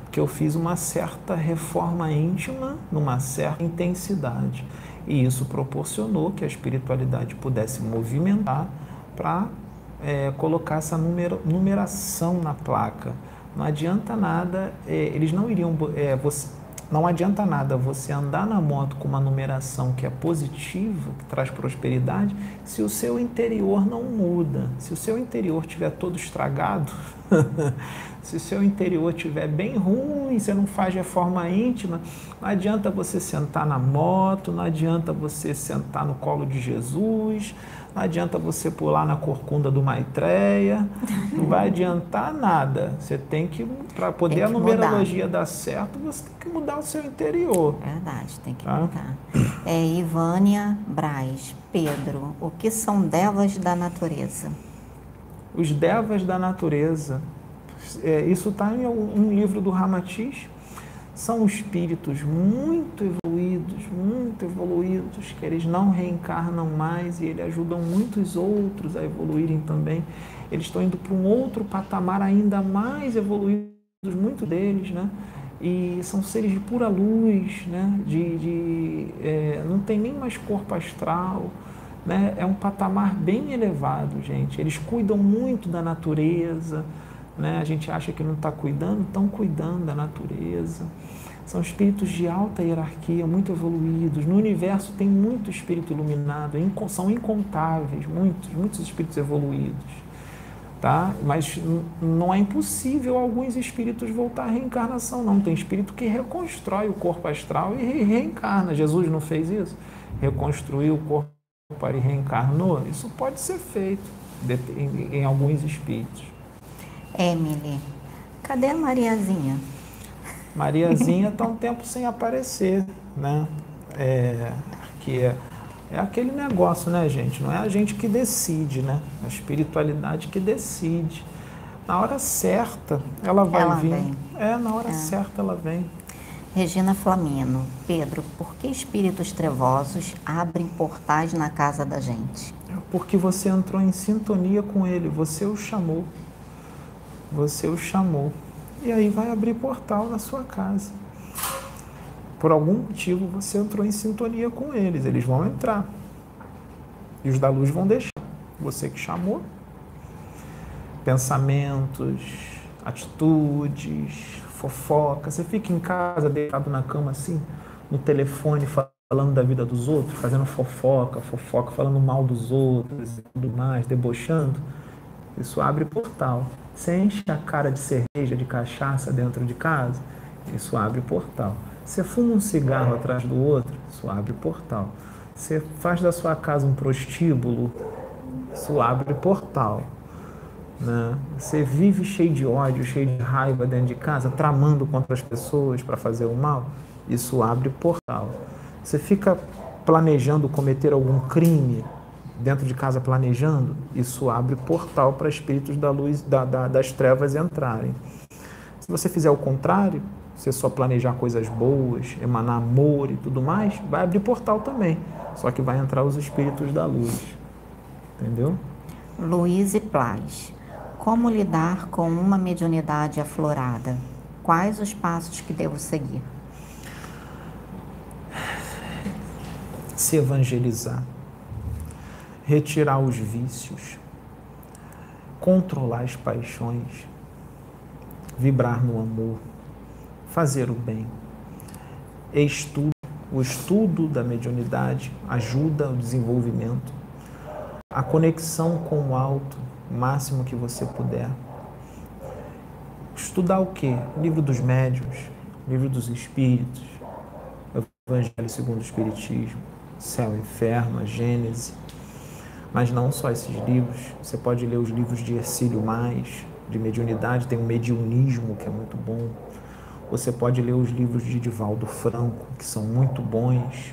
Porque eu fiz uma certa reforma íntima numa certa intensidade. E isso proporcionou que a espiritualidade pudesse movimentar para é, colocar essa numera, numeração na placa. Não adianta nada, é, eles não iriam. É, você, não adianta nada você andar na moto com uma numeração que é positiva, que traz prosperidade, se o seu interior não muda. Se o seu interior estiver todo estragado, se seu interior estiver bem ruim, você não faz reforma íntima, não adianta você sentar na moto, não adianta você sentar no colo de Jesus, não adianta você pular na corcunda do Maitreya, não vai adiantar nada. Você tem que, para poder que a numerologia mudar. dar certo, você tem que mudar o seu interior. Verdade, tem que tá? mudar. É, Ivânia Braz, Pedro, o que são devas da natureza? Os devas da natureza, é, isso está em um livro do Ramatiz, são espíritos muito evoluídos, muito evoluídos, que eles não reencarnam mais e eles ajudam muitos outros a evoluírem também. Eles estão indo para um outro patamar ainda mais evoluídos, muito deles, né? E são seres de pura luz, né? De, de é, não tem nem mais corpo astral, né? É um patamar bem elevado, gente. Eles cuidam muito da natureza, né? A gente acha que não está cuidando, estão cuidando da natureza. São espíritos de alta hierarquia, muito evoluídos. No universo tem muito espírito iluminado, são incontáveis, muitos, muitos espíritos evoluídos. Tá? Mas não é impossível alguns espíritos voltar à reencarnação, não. Tem espírito que reconstrói o corpo astral e reencarna. Jesus não fez isso? Reconstruiu o corpo e reencarnou? Isso pode ser feito em alguns espíritos. Emily, cadê a Mariazinha? Mariazinha está um tempo sem aparecer, né? É, que é, é aquele negócio, né, gente? Não é a gente que decide, né? A espiritualidade que decide. Na hora certa, ela vai ela vir. Vem. É, na hora é. certa ela vem. Regina Flamino, Pedro, por que espíritos trevosos abrem portais na casa da gente? Porque você entrou em sintonia com ele, você o chamou você o chamou. E aí vai abrir portal na sua casa. Por algum motivo você entrou em sintonia com eles, eles vão entrar. E os da luz vão deixar. Você que chamou. Pensamentos, atitudes, fofoca. Você fica em casa, deitado na cama assim, no telefone, falando da vida dos outros, fazendo fofoca, fofoca, falando mal dos outros tudo mais, debochando. Isso abre portal. Você enche a cara de cerveja, de cachaça dentro de casa, isso abre portal. Você fuma um cigarro atrás do outro, isso abre portal. Você faz da sua casa um prostíbulo, isso abre portal. Né? Você vive cheio de ódio, cheio de raiva dentro de casa, tramando contra as pessoas para fazer o mal, isso abre portal. Você fica planejando cometer algum crime, dentro de casa planejando, isso abre portal para espíritos da luz, da, da, das trevas entrarem. Se você fizer o contrário, você só planejar coisas boas, emanar amor e tudo mais, vai abrir portal também. Só que vai entrar os espíritos da luz. Entendeu? Luiz e Plas. Como lidar com uma mediunidade aflorada? Quais os passos que devo seguir? Se evangelizar retirar os vícios, controlar as paixões, vibrar no amor, fazer o bem, estudo. O estudo da mediunidade ajuda o desenvolvimento, a conexão com o alto, o máximo que você puder. Estudar o quê? Livro dos médiuns, livro dos espíritos, Evangelho segundo o Espiritismo, Céu Inferno, Gênese. Mas não só esses livros, você pode ler os livros de Ercílio Mais, de mediunidade, tem o mediunismo, que é muito bom. Você pode ler os livros de Divaldo Franco, que são muito bons.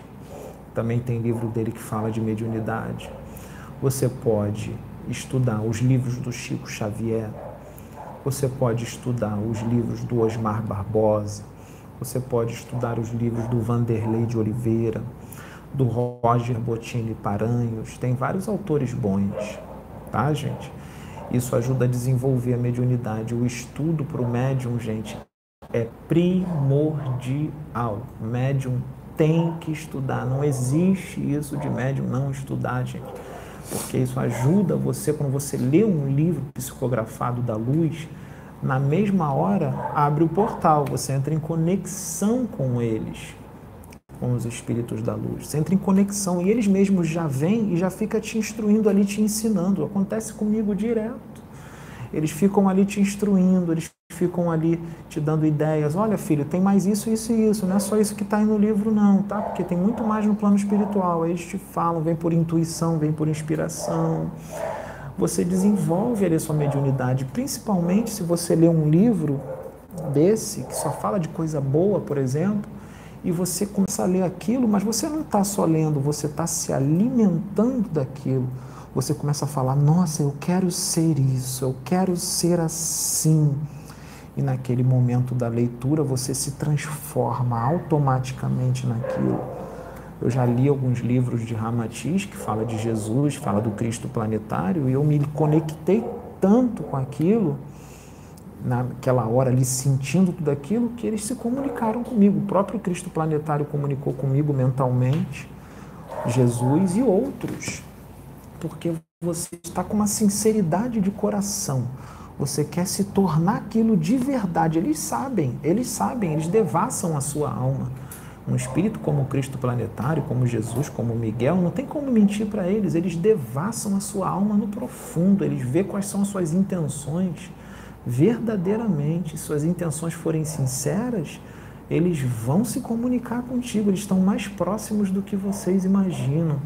Também tem livro dele que fala de mediunidade. Você pode estudar os livros do Chico Xavier. Você pode estudar os livros do Osmar Barbosa. Você pode estudar os livros do Vanderlei de Oliveira, do Roger Bottini Paranhos. Tem vários autores bons, tá, gente? Isso ajuda a desenvolver a mediunidade. O estudo para o médium, gente, é primordial. Médium tem que estudar. Não existe isso de médium não estudar, gente. Porque isso ajuda você, quando você lê um livro psicografado da luz, na mesma hora abre o portal, você entra em conexão com eles, com os espíritos da luz. Você entra em conexão e eles mesmos já vêm e já fica te instruindo ali, te ensinando. Acontece comigo direto. Eles ficam ali te instruindo, eles ficam ali te dando ideias. Olha, filho, tem mais isso, isso e isso. Não é só isso que está aí no livro, não, tá? Porque tem muito mais no plano espiritual. Aí eles te falam, vem por intuição, vem por inspiração. Você desenvolve ali a sua mediunidade, principalmente se você lê um livro desse, que só fala de coisa boa, por exemplo, e você começa a ler aquilo, mas você não está só lendo, você está se alimentando daquilo você começa a falar: Nossa, eu quero ser isso, eu quero ser assim. E naquele momento da leitura você se transforma automaticamente naquilo. Eu já li alguns livros de Ramatiz que fala de Jesus, fala do Cristo planetário, e eu me conectei tanto com aquilo, naquela hora ali sentindo tudo aquilo, que eles se comunicaram comigo. O próprio Cristo planetário comunicou comigo mentalmente, Jesus e outros porque você está com uma sinceridade de coração. Você quer se tornar aquilo de verdade. Eles sabem, eles sabem, eles devassam a sua alma. Um espírito como Cristo planetário, como Jesus, como Miguel, não tem como mentir para eles. Eles devassam a sua alma no profundo. Eles vê quais são as suas intenções verdadeiramente. Suas intenções forem sinceras, eles vão se comunicar contigo. Eles estão mais próximos do que vocês imaginam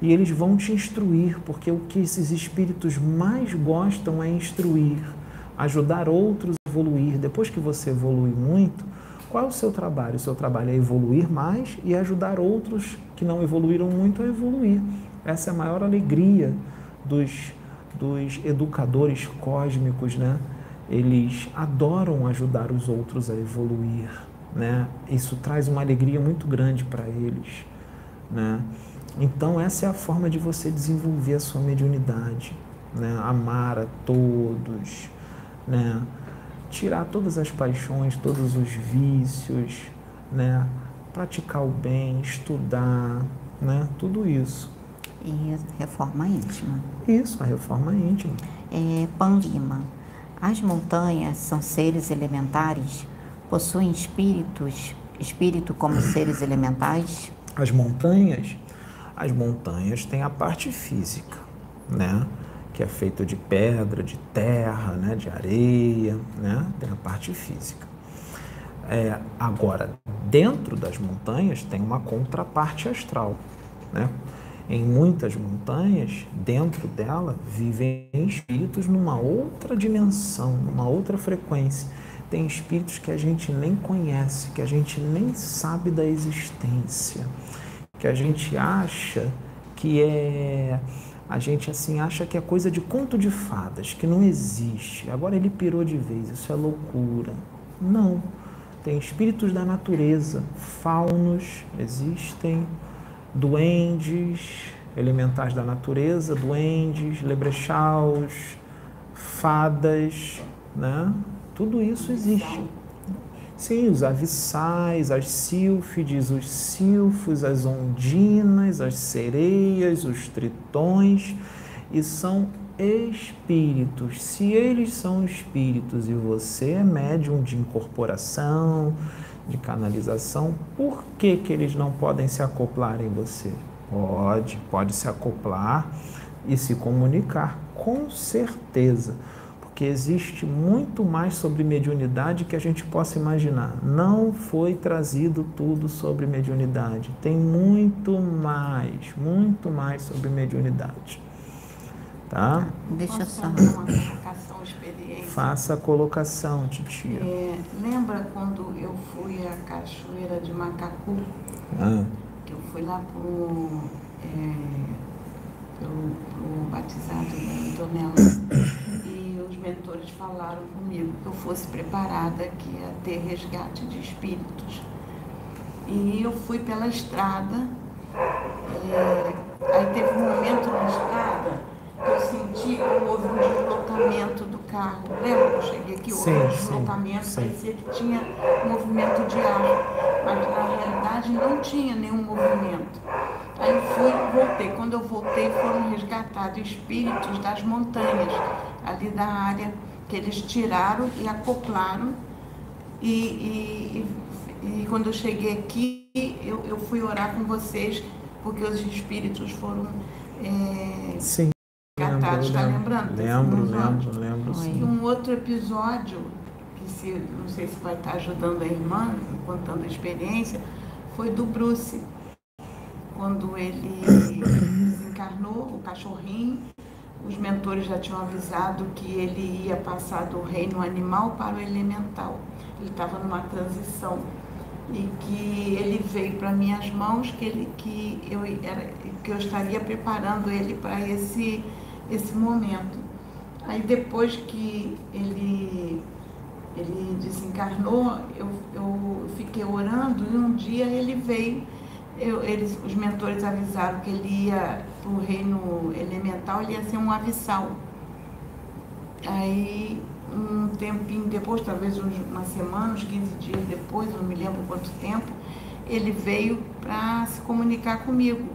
e eles vão te instruir, porque o que esses espíritos mais gostam é instruir, ajudar outros a evoluir. Depois que você evolui muito, qual é o seu trabalho? O seu trabalho é evoluir mais e ajudar outros que não evoluíram muito a evoluir. Essa é a maior alegria dos, dos educadores cósmicos, né? Eles adoram ajudar os outros a evoluir, né? Isso traz uma alegria muito grande para eles, né? Então, essa é a forma de você desenvolver a sua mediunidade, né? amar a todos, né? tirar todas as paixões, todos os vícios, né? praticar o bem, estudar, né? tudo isso. E reforma íntima. Isso, a reforma íntima. É, Pan Lima. As montanhas são seres elementares? Possuem espíritos, espírito como seres elementais? As montanhas as montanhas têm a parte física, né? Que é feita de pedra, de terra, né? de areia, né? Tem a parte física. É, agora, dentro das montanhas tem uma contraparte astral, né? Em muitas montanhas, dentro dela, vivem espíritos numa outra dimensão, numa outra frequência. Tem espíritos que a gente nem conhece, que a gente nem sabe da existência que a gente acha que é a gente assim acha que é coisa de conto de fadas, que não existe. Agora ele pirou de vez, isso é loucura. Não. Tem espíritos da natureza, faunos existem, duendes, elementares da natureza, duendes, lebrechaus, fadas, né? Tudo isso existe. Sim, os avissais, as sílfides, os silfos, as ondinas, as sereias, os tritões, e são espíritos. Se eles são espíritos e você é médium de incorporação, de canalização, por que, que eles não podem se acoplar em você? Pode, pode se acoplar e se comunicar, com certeza. Porque existe muito mais sobre mediunidade que a gente possa imaginar. Não foi trazido tudo sobre mediunidade. Tem muito mais, muito mais sobre mediunidade. Tá? Deixa eu só. Faça a colocação, titia. É, lembra quando eu fui à Cachoeira de Macacu? Ah. Que eu fui lá pro, é, pro, pro batizado da Donela. E os mentores falaram comigo que eu fosse preparada, que ia ter resgate de espíritos. E eu fui pela estrada. É, aí teve um momento na estrada eu senti que houve um deslocamento do carro. Lembra que eu cheguei aqui? Houve um deslocamento, sim, parecia que tinha movimento de ar, mas na realidade não tinha nenhum movimento. Aí eu fui e voltei. Quando eu voltei, foram resgatados espíritos das montanhas, ali da área que eles tiraram e acoplaram. E, e, e, e quando eu cheguei aqui, eu, eu fui orar com vocês, porque os espíritos foram. É, Sim. Resgatados, tá lembrando Lembro, lembro, lembro, E um outro episódio, que se, não sei se vai estar ajudando a irmã, contando a experiência, foi do Bruce. Quando ele desencarnou, o cachorrinho, os mentores já tinham avisado que ele ia passar do reino animal para o elemental. Ele estava numa transição. E que ele veio para minhas mãos, que, ele, que, eu, era, que eu estaria preparando ele para esse, esse momento. Aí depois que ele, ele desencarnou, eu, eu fiquei orando e um dia ele veio, eu, eles, os mentores avisaram que ele ia para o reino elemental, ele ia ser um avissal. Aí um tempinho depois, talvez uma semana, uns 15 dias depois, não me lembro quanto tempo, ele veio para se comunicar comigo.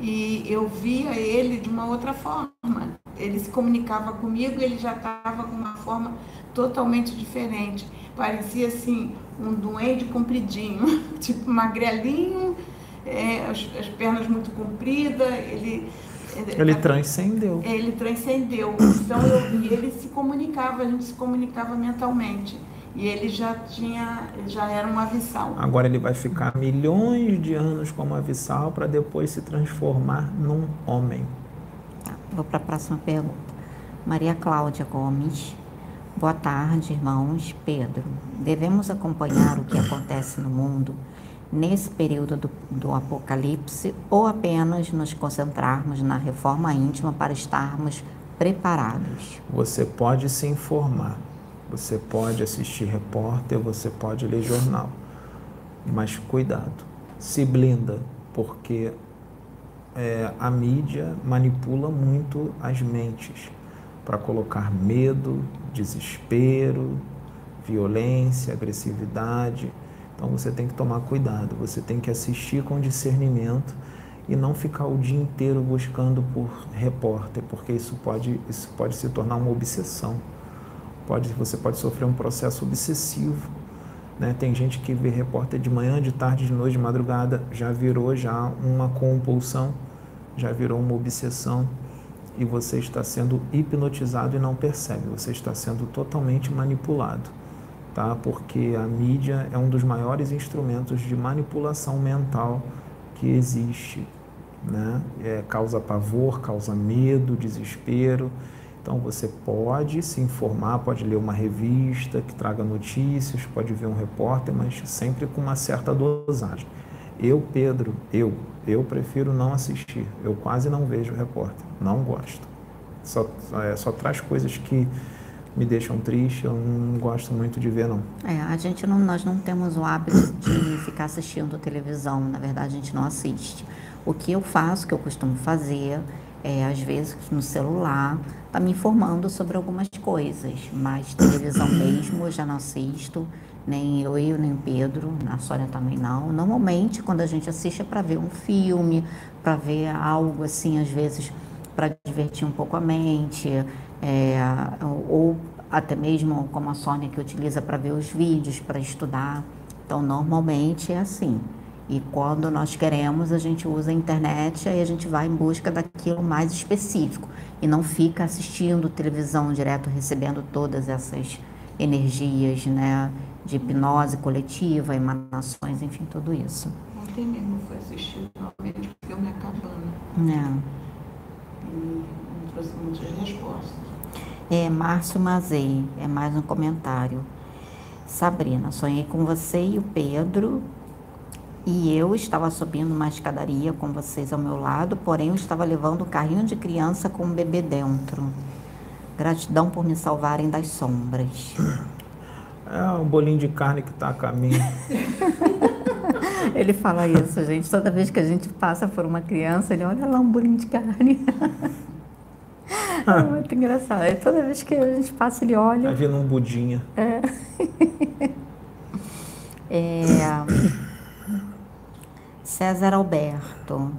E eu via ele de uma outra forma. Ele se comunicava comigo, ele já estava com uma forma totalmente diferente. Parecia assim, um duende compridinho, tipo magrelinho, é, as, as pernas muito compridas, ele. Ele transcendeu. Ele transcendeu. Então eu, ele se comunicava, a gente se comunicava mentalmente. E ele já tinha, já era um avissal. Agora ele vai ficar milhões de anos como avissal para depois se transformar num homem. Tá, vou para a próxima pergunta. Maria Cláudia Gomes. Boa tarde, irmãos. Pedro, devemos acompanhar o que acontece no mundo nesse período do, do apocalipse ou apenas nos concentrarmos na reforma íntima para estarmos preparados? Você pode se informar, você pode assistir repórter, você pode ler jornal, mas cuidado, se blinda, porque é, a mídia manipula muito as mentes para colocar medo, desespero, violência, agressividade. Então você tem que tomar cuidado, você tem que assistir com discernimento e não ficar o dia inteiro buscando por repórter, porque isso pode, isso pode se tornar uma obsessão. Pode, você pode sofrer um processo obsessivo. Né? Tem gente que vê repórter de manhã, de tarde, de noite, de madrugada, já virou já uma compulsão, já virou uma obsessão e você está sendo hipnotizado e não percebe, você está sendo totalmente manipulado, tá? Porque a mídia é um dos maiores instrumentos de manipulação mental que existe, né? É, causa pavor, causa medo, desespero. Então você pode se informar, pode ler uma revista que traga notícias, pode ver um repórter, mas sempre com uma certa dosagem. Eu, Pedro, eu, eu prefiro não assistir. Eu quase não vejo repórter, não gosto. Só, é, só traz coisas que me deixam triste, eu não gosto muito de ver, não. É, a gente não, nós não temos o hábito de ficar assistindo televisão, na verdade a gente não assiste. O que eu faço, que eu costumo fazer, é às vezes no celular, tá me informando sobre algumas coisas, mas televisão mesmo eu já não assisto, nem eu, eu nem Pedro, a Sônia também não. Normalmente quando a gente assiste é para ver um filme, para ver algo assim, às vezes para divertir um pouco a mente, é, ou até mesmo como a Sônia que utiliza para ver os vídeos, para estudar. Então, normalmente é assim. E quando nós queremos, a gente usa a internet, aí a gente vai em busca daquilo mais específico e não fica assistindo televisão direto, recebendo todas essas energias, né, de hipnose coletiva, emanações, enfim, tudo isso. Ontem mesmo fui assistir novamente o filme Acabando. É. E me trouxe muitas respostas. É, Márcio Mazei, é mais um comentário. Sabrina, sonhei com você e o Pedro e eu estava subindo uma escadaria com vocês ao meu lado, porém eu estava levando um carrinho de criança com um bebê dentro. Gratidão por me salvarem das sombras. É um bolinho de carne que está a caminho. Ele fala isso, gente. Toda vez que a gente passa por uma criança, ele olha lá um bolinho de carne. É muito engraçado. E toda vez que a gente passa, ele olha. Vai vindo um budinha. É. É, César Alberto.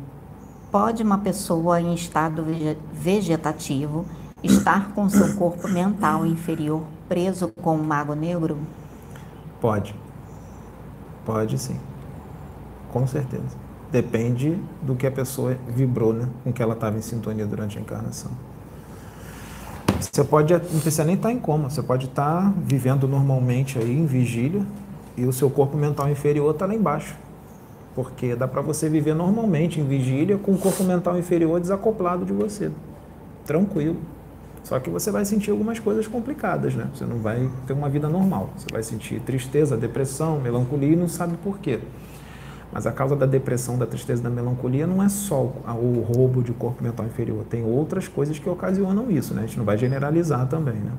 Pode uma pessoa em estado vege- vegetativo estar com seu corpo mental inferior preso com o mago negro? Pode. Pode sim. Com certeza. Depende do que a pessoa vibrou, né? Com que ela estava em sintonia durante a encarnação. Você pode, não precisa nem estar em coma, você pode estar vivendo normalmente aí em vigília e o seu corpo mental inferior está lá embaixo. Porque dá para você viver normalmente em vigília com o corpo mental inferior desacoplado de você. Tranquilo. Só que você vai sentir algumas coisas complicadas, né? Você não vai ter uma vida normal. Você vai sentir tristeza, depressão, melancolia e não sabe por quê. Mas a causa da depressão, da tristeza, da melancolia não é só o roubo de corpo mental inferior. Tem outras coisas que ocasionam isso, né? A gente não vai generalizar também, né?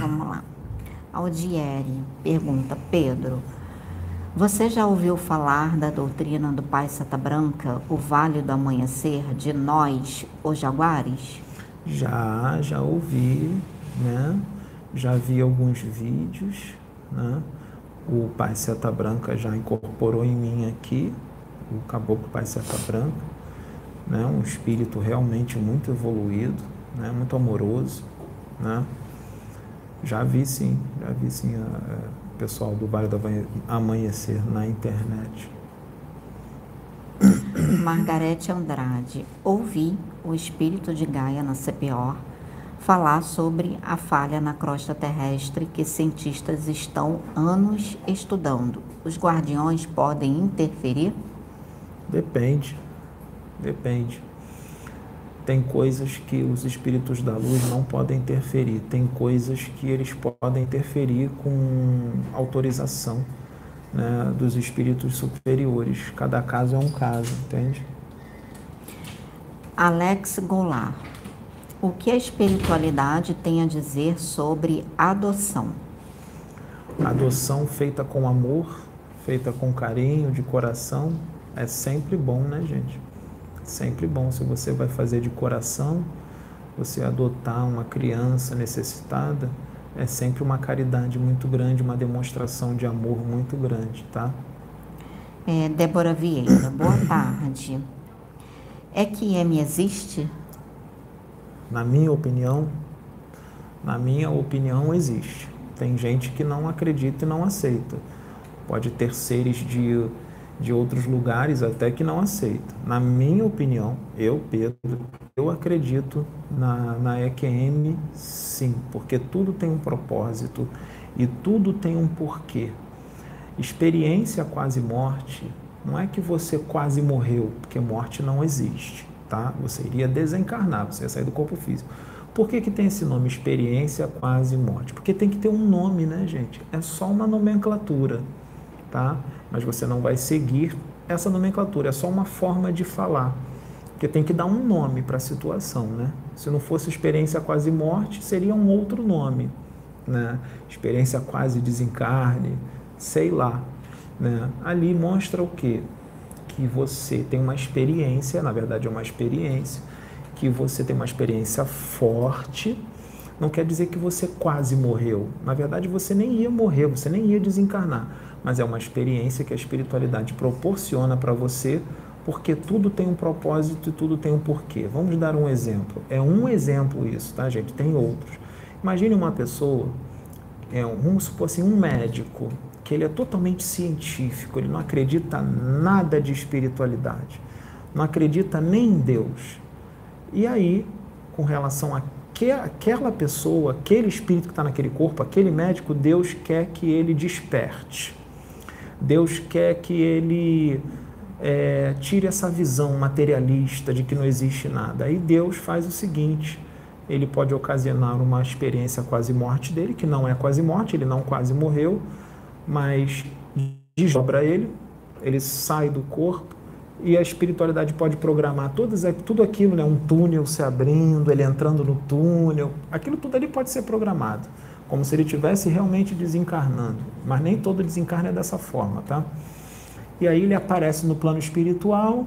Vamos lá. Aldieri pergunta, Pedro, você já ouviu falar da doutrina do Pai Santa Branca, o Vale do Amanhecer, de nós, os jaguares? Já, já ouvi, né? Já vi alguns vídeos, né? O Pai Seta Branca já incorporou em mim aqui, o Caboclo Pai Seta Branca, né? Um espírito realmente muito evoluído, né? Muito amoroso, né? Já vi sim, já vi sim a- a- o pessoal do Vale do Amanhe- Amanhecer na internet. Margarete Andrade, ouvi o espírito de Gaia na CPO falar sobre a falha na crosta terrestre que cientistas estão anos estudando. Os guardiões podem interferir? Depende, depende. Tem coisas que os espíritos da luz não podem interferir, tem coisas que eles podem interferir com autorização né, dos espíritos superiores. Cada caso é um caso, entende? Alex Goulart, o que a espiritualidade tem a dizer sobre adoção? Adoção feita com amor, feita com carinho, de coração, é sempre bom, né, gente? Sempre bom. Se você vai fazer de coração, você adotar uma criança necessitada, é sempre uma caridade muito grande, uma demonstração de amor muito grande, tá? É, Débora Vieira, boa tarde. É que M existe? Na minha opinião, na minha opinião existe. Tem gente que não acredita e não aceita. Pode ter seres de, de outros lugares até que não aceita. Na minha opinião, eu, Pedro, eu acredito na, na EQM sim, porque tudo tem um propósito e tudo tem um porquê. Experiência quase morte não é que você quase morreu, porque morte não existe, tá? Você iria desencarnar, você ia sair do corpo físico. Por que, que tem esse nome, experiência quase morte? Porque tem que ter um nome, né, gente? É só uma nomenclatura, tá? Mas você não vai seguir essa nomenclatura, é só uma forma de falar. Porque tem que dar um nome para a situação, né? Se não fosse experiência quase morte, seria um outro nome, né? Experiência quase desencarne, sei lá, né? Ali mostra o quê? Que você tem uma experiência, na verdade é uma experiência, que você tem uma experiência forte, não quer dizer que você quase morreu. Na verdade, você nem ia morrer, você nem ia desencarnar. Mas é uma experiência que a espiritualidade proporciona para você, porque tudo tem um propósito e tudo tem um porquê. Vamos dar um exemplo. É um exemplo isso, tá, gente? Tem outros. Imagine uma pessoa, é, um- vamos supor assim, um médico que ele é totalmente científico, ele não acredita nada de espiritualidade, não acredita nem em Deus. E aí, com relação a que aquela pessoa, aquele espírito que está naquele corpo, aquele médico, Deus quer que ele desperte. Deus quer que ele é, tire essa visão materialista de que não existe nada. Aí Deus faz o seguinte: ele pode ocasionar uma experiência quase morte dele, que não é quase morte, ele não quase morreu, mas desdobra ele, ele sai do corpo e a espiritualidade pode programar todas, tudo aquilo, né? um túnel se abrindo, ele entrando no túnel, aquilo tudo ali pode ser programado, como se ele estivesse realmente desencarnando, mas nem todo desencarne é dessa forma, tá? E aí ele aparece no plano espiritual,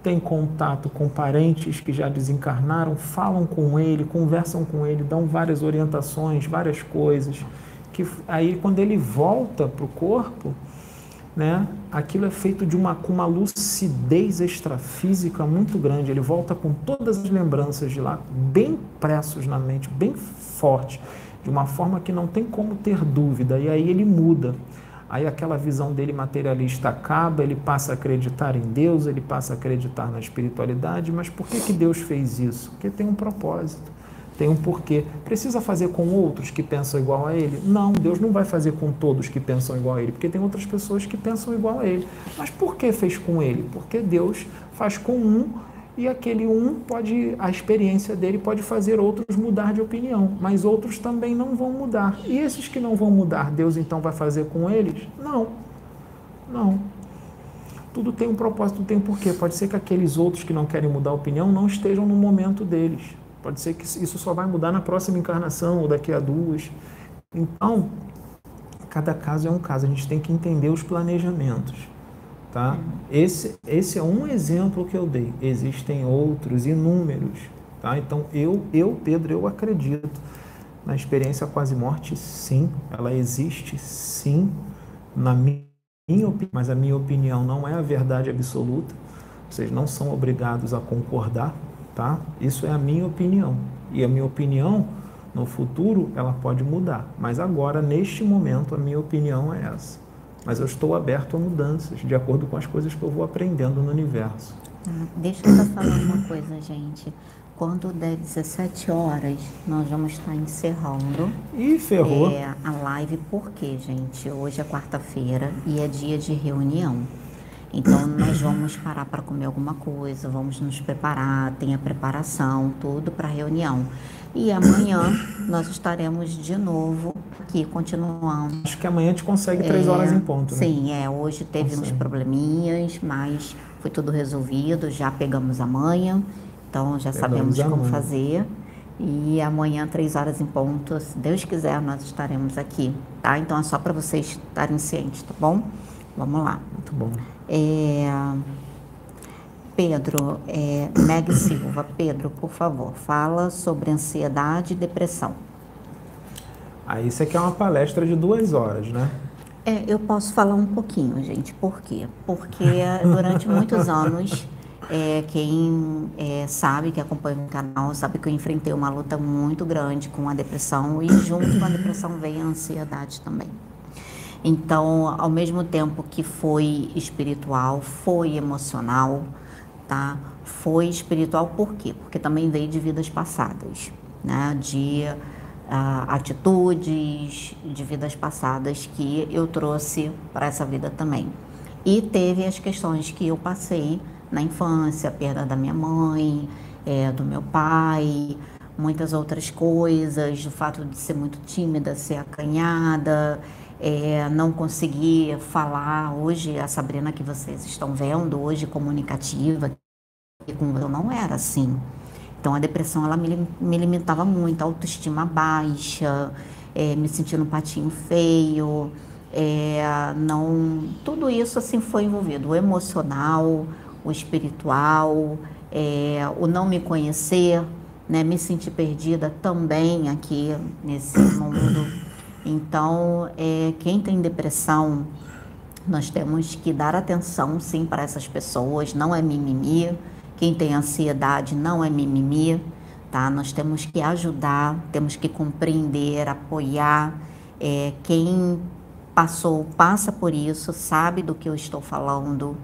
tem contato com parentes que já desencarnaram, falam com ele, conversam com ele, dão várias orientações, várias coisas. Que aí quando ele volta para o corpo, né, aquilo é feito de uma, com uma lucidez extrafísica muito grande. Ele volta com todas as lembranças de lá, bem pressos na mente, bem forte, de uma forma que não tem como ter dúvida. E aí ele muda. Aí aquela visão dele materialista acaba, ele passa a acreditar em Deus, ele passa a acreditar na espiritualidade, mas por que, que Deus fez isso? Porque tem um propósito, tem um porquê. Precisa fazer com outros que pensam igual a ele? Não, Deus não vai fazer com todos que pensam igual a ele, porque tem outras pessoas que pensam igual a ele. Mas por que fez com ele? Porque Deus faz com um e aquele um pode, a experiência dele pode fazer outros mudar de opinião, mas outros também não vão mudar. E esses que não vão mudar, Deus então vai fazer com eles? Não. Não. Tudo tem um propósito, tem um porquê. Pode ser que aqueles outros que não querem mudar a opinião não estejam no momento deles. Pode ser que isso só vai mudar na próxima encarnação ou daqui a duas. Então, cada caso é um caso. A gente tem que entender os planejamentos. Tá? Esse, esse é um exemplo que eu dei. Existem outros, inúmeros. Tá? Então, eu, eu, Pedro, eu acredito na experiência quase-morte, sim. Ela existe, sim, na minha, minha opinião. Mas a minha opinião não é a verdade absoluta. Vocês não são obrigados a concordar, tá? Isso é a minha opinião. E a minha opinião, no futuro, ela pode mudar. Mas agora, neste momento, a minha opinião é essa mas eu estou aberto a mudanças, de acordo com as coisas que eu vou aprendendo no universo. Ah, deixa eu só falar uma coisa, gente. Quando der 17 horas, nós vamos estar encerrando e ferrou. É, a live, porque, gente, hoje é quarta-feira e é dia de reunião. Então, nós vamos parar para comer alguma coisa, vamos nos preparar, tem a preparação, tudo para a reunião. E amanhã nós estaremos de novo aqui, continuando. Acho que amanhã a gente consegue três é, horas em ponto, né? Sim, é. Hoje teve uns probleminhas, mas foi tudo resolvido, já pegamos a manhã, então já pegamos sabemos como fazer. E amanhã, três horas em ponto, se Deus quiser, nós estaremos aqui, tá? Então é só para vocês estarem cientes, tá bom? Vamos lá. Muito bom. É... Pedro, é, Meg Silva, Pedro, por favor, fala sobre ansiedade e depressão. Aí isso aqui é uma palestra de duas horas, né? É, eu posso falar um pouquinho, gente. Por quê? Porque durante muitos anos, é, quem é, sabe, que acompanha o canal, sabe que eu enfrentei uma luta muito grande com a depressão e junto com a depressão vem a ansiedade também. Então, ao mesmo tempo que foi espiritual, foi emocional, tá? Foi espiritual por quê? Porque também veio de vidas passadas, né? De uh, atitudes de vidas passadas que eu trouxe para essa vida também. E teve as questões que eu passei na infância, a perda da minha mãe, é, do meu pai, muitas outras coisas, o fato de ser muito tímida, ser acanhada, é, não conseguir falar. Hoje, a Sabrina que vocês estão vendo, hoje comunicativa, eu não era assim. Então, a depressão, ela me, me limitava muito, autoestima baixa, é, me sentindo um patinho feio, é, não... Tudo isso, assim, foi envolvido. O emocional, o espiritual, é, o não me conhecer, né, me sentir perdida também aqui nesse mundo então, é, quem tem depressão, nós temos que dar atenção, sim, para essas pessoas, não é mimimi. Quem tem ansiedade não é mimimi, tá? Nós temos que ajudar, temos que compreender, apoiar é, quem passou, passa por isso, sabe do que eu estou falando,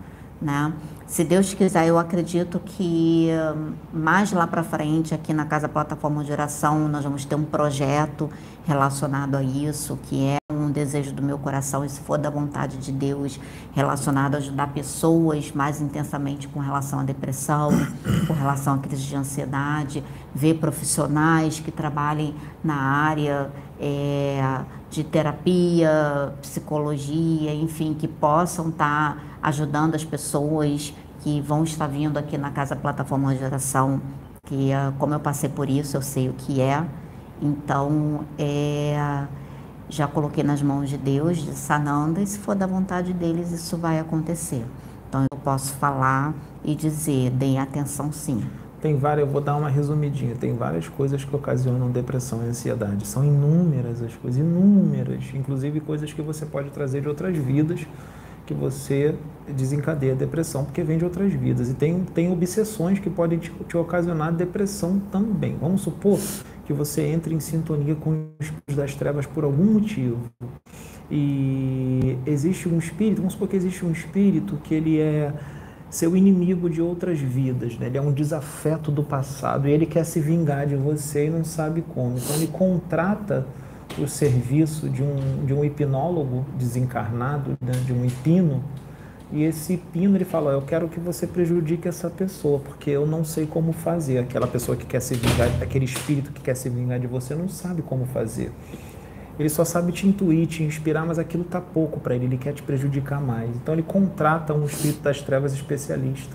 né? Se Deus quiser, eu acredito que hum, mais lá para frente, aqui na Casa Plataforma de Oração, nós vamos ter um projeto relacionado a isso, que é um desejo do meu coração, e se for da vontade de Deus, relacionado a ajudar pessoas mais intensamente com relação à depressão, com relação à crise de ansiedade, ver profissionais que trabalhem na área é, de terapia, psicologia, enfim, que possam estar tá ajudando as pessoas que vão estar vindo aqui na Casa Plataforma de Geração, que ah, como eu passei por isso, eu sei o que é. Então, é, já coloquei nas mãos de Deus, de Sananda, e se for da vontade deles, isso vai acontecer. Então, eu posso falar e dizer, deem atenção sim. Tem várias, eu vou dar uma resumidinha, tem várias coisas que ocasionam depressão e ansiedade. São inúmeras as coisas, inúmeras, inclusive coisas que você pode trazer de outras vidas que você desencadeia a depressão, porque vem de outras vidas. E tem, tem obsessões que podem te, te ocasionar depressão também. Vamos supor que você entre em sintonia com os das trevas por algum motivo. E existe um espírito, vamos supor que existe um espírito que ele é seu inimigo de outras vidas, né? ele é um desafeto do passado e ele quer se vingar de você e não sabe como. Então ele contrata o serviço de um, de um hipnólogo desencarnado, né, de um hipno, e esse hipno ele fala: Eu quero que você prejudique essa pessoa, porque eu não sei como fazer. Aquela pessoa que quer se vingar, aquele espírito que quer se vingar de você, não sabe como fazer. Ele só sabe te intuir, te inspirar, mas aquilo tá pouco para ele, ele quer te prejudicar mais. Então ele contrata um espírito das trevas especialista.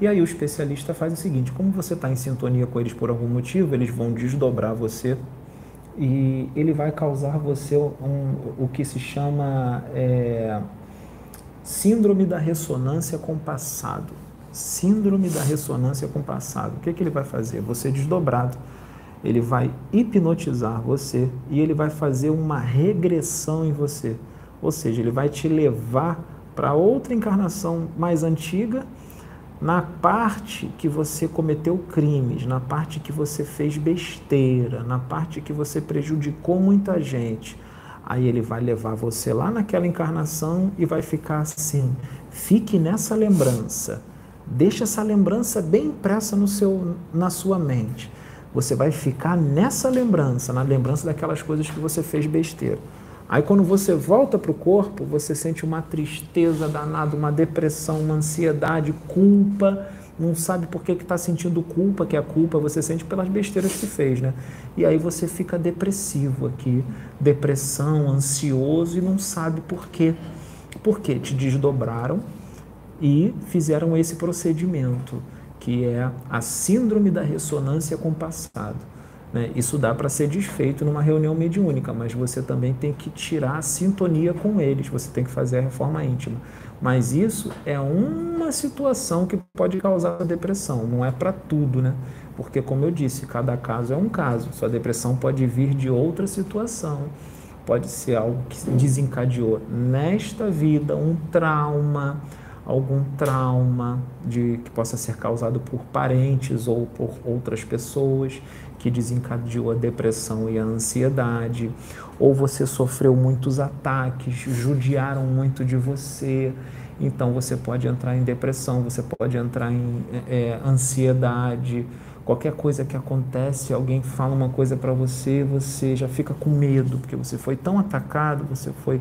E aí o especialista faz o seguinte: como você está em sintonia com eles por algum motivo, eles vão desdobrar você e ele vai causar você um, o que se chama é, síndrome da ressonância com o passado. Síndrome da ressonância com o passado. O que, que ele vai fazer? Você desdobrado. Ele vai hipnotizar você e ele vai fazer uma regressão em você. Ou seja, ele vai te levar para outra encarnação mais antiga na parte que você cometeu crimes, na parte que você fez besteira, na parte que você prejudicou muita gente. Aí ele vai levar você lá naquela encarnação e vai ficar assim. Fique nessa lembrança. Deixa essa lembrança bem impressa no seu, na sua mente. Você vai ficar nessa lembrança, na lembrança daquelas coisas que você fez besteira. Aí quando você volta para o corpo, você sente uma tristeza danada, uma depressão, uma ansiedade, culpa, não sabe por que está sentindo culpa, que é a culpa você sente pelas besteiras que fez, né? E aí você fica depressivo aqui, depressão, ansioso e não sabe por quê. Por quê? Te desdobraram e fizeram esse procedimento, que é a síndrome da ressonância com o passado. Né? Isso dá para ser desfeito numa reunião mediúnica, mas você também tem que tirar a sintonia com eles, você tem que fazer a reforma íntima. Mas isso é uma situação que pode causar depressão, não é para tudo, né? Porque, como eu disse, cada caso é um caso. Sua depressão pode vir de outra situação, pode ser algo que desencadeou nesta vida, um trauma, algum trauma de, que possa ser causado por parentes ou por outras pessoas que desencadeou a depressão e a ansiedade, ou você sofreu muitos ataques, judiaram muito de você, então você pode entrar em depressão, você pode entrar em é, ansiedade. Qualquer coisa que acontece, alguém fala uma coisa para você, você já fica com medo, porque você foi tão atacado, você foi.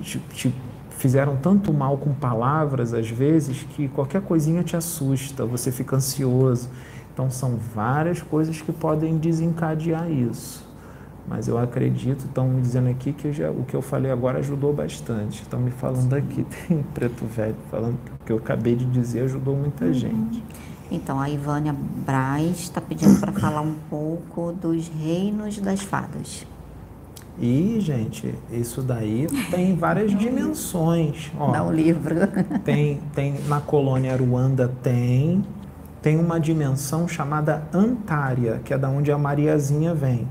Te, te fizeram tanto mal com palavras, às vezes, que qualquer coisinha te assusta, você fica ansioso. Então, são várias coisas que podem desencadear isso. Mas eu acredito, estão me dizendo aqui que já, o que eu falei agora ajudou bastante. Estão me falando aqui, tem preto velho falando que o que eu acabei de dizer ajudou muita uhum. gente. Então, a Ivânia Braz está pedindo para falar um pouco dos reinos das fadas. E, gente, isso daí tem várias dimensões. Ó, Dá um livro. Tem, tem na colônia Ruanda tem, tem uma dimensão chamada Antária, que é da onde a Mariazinha vem,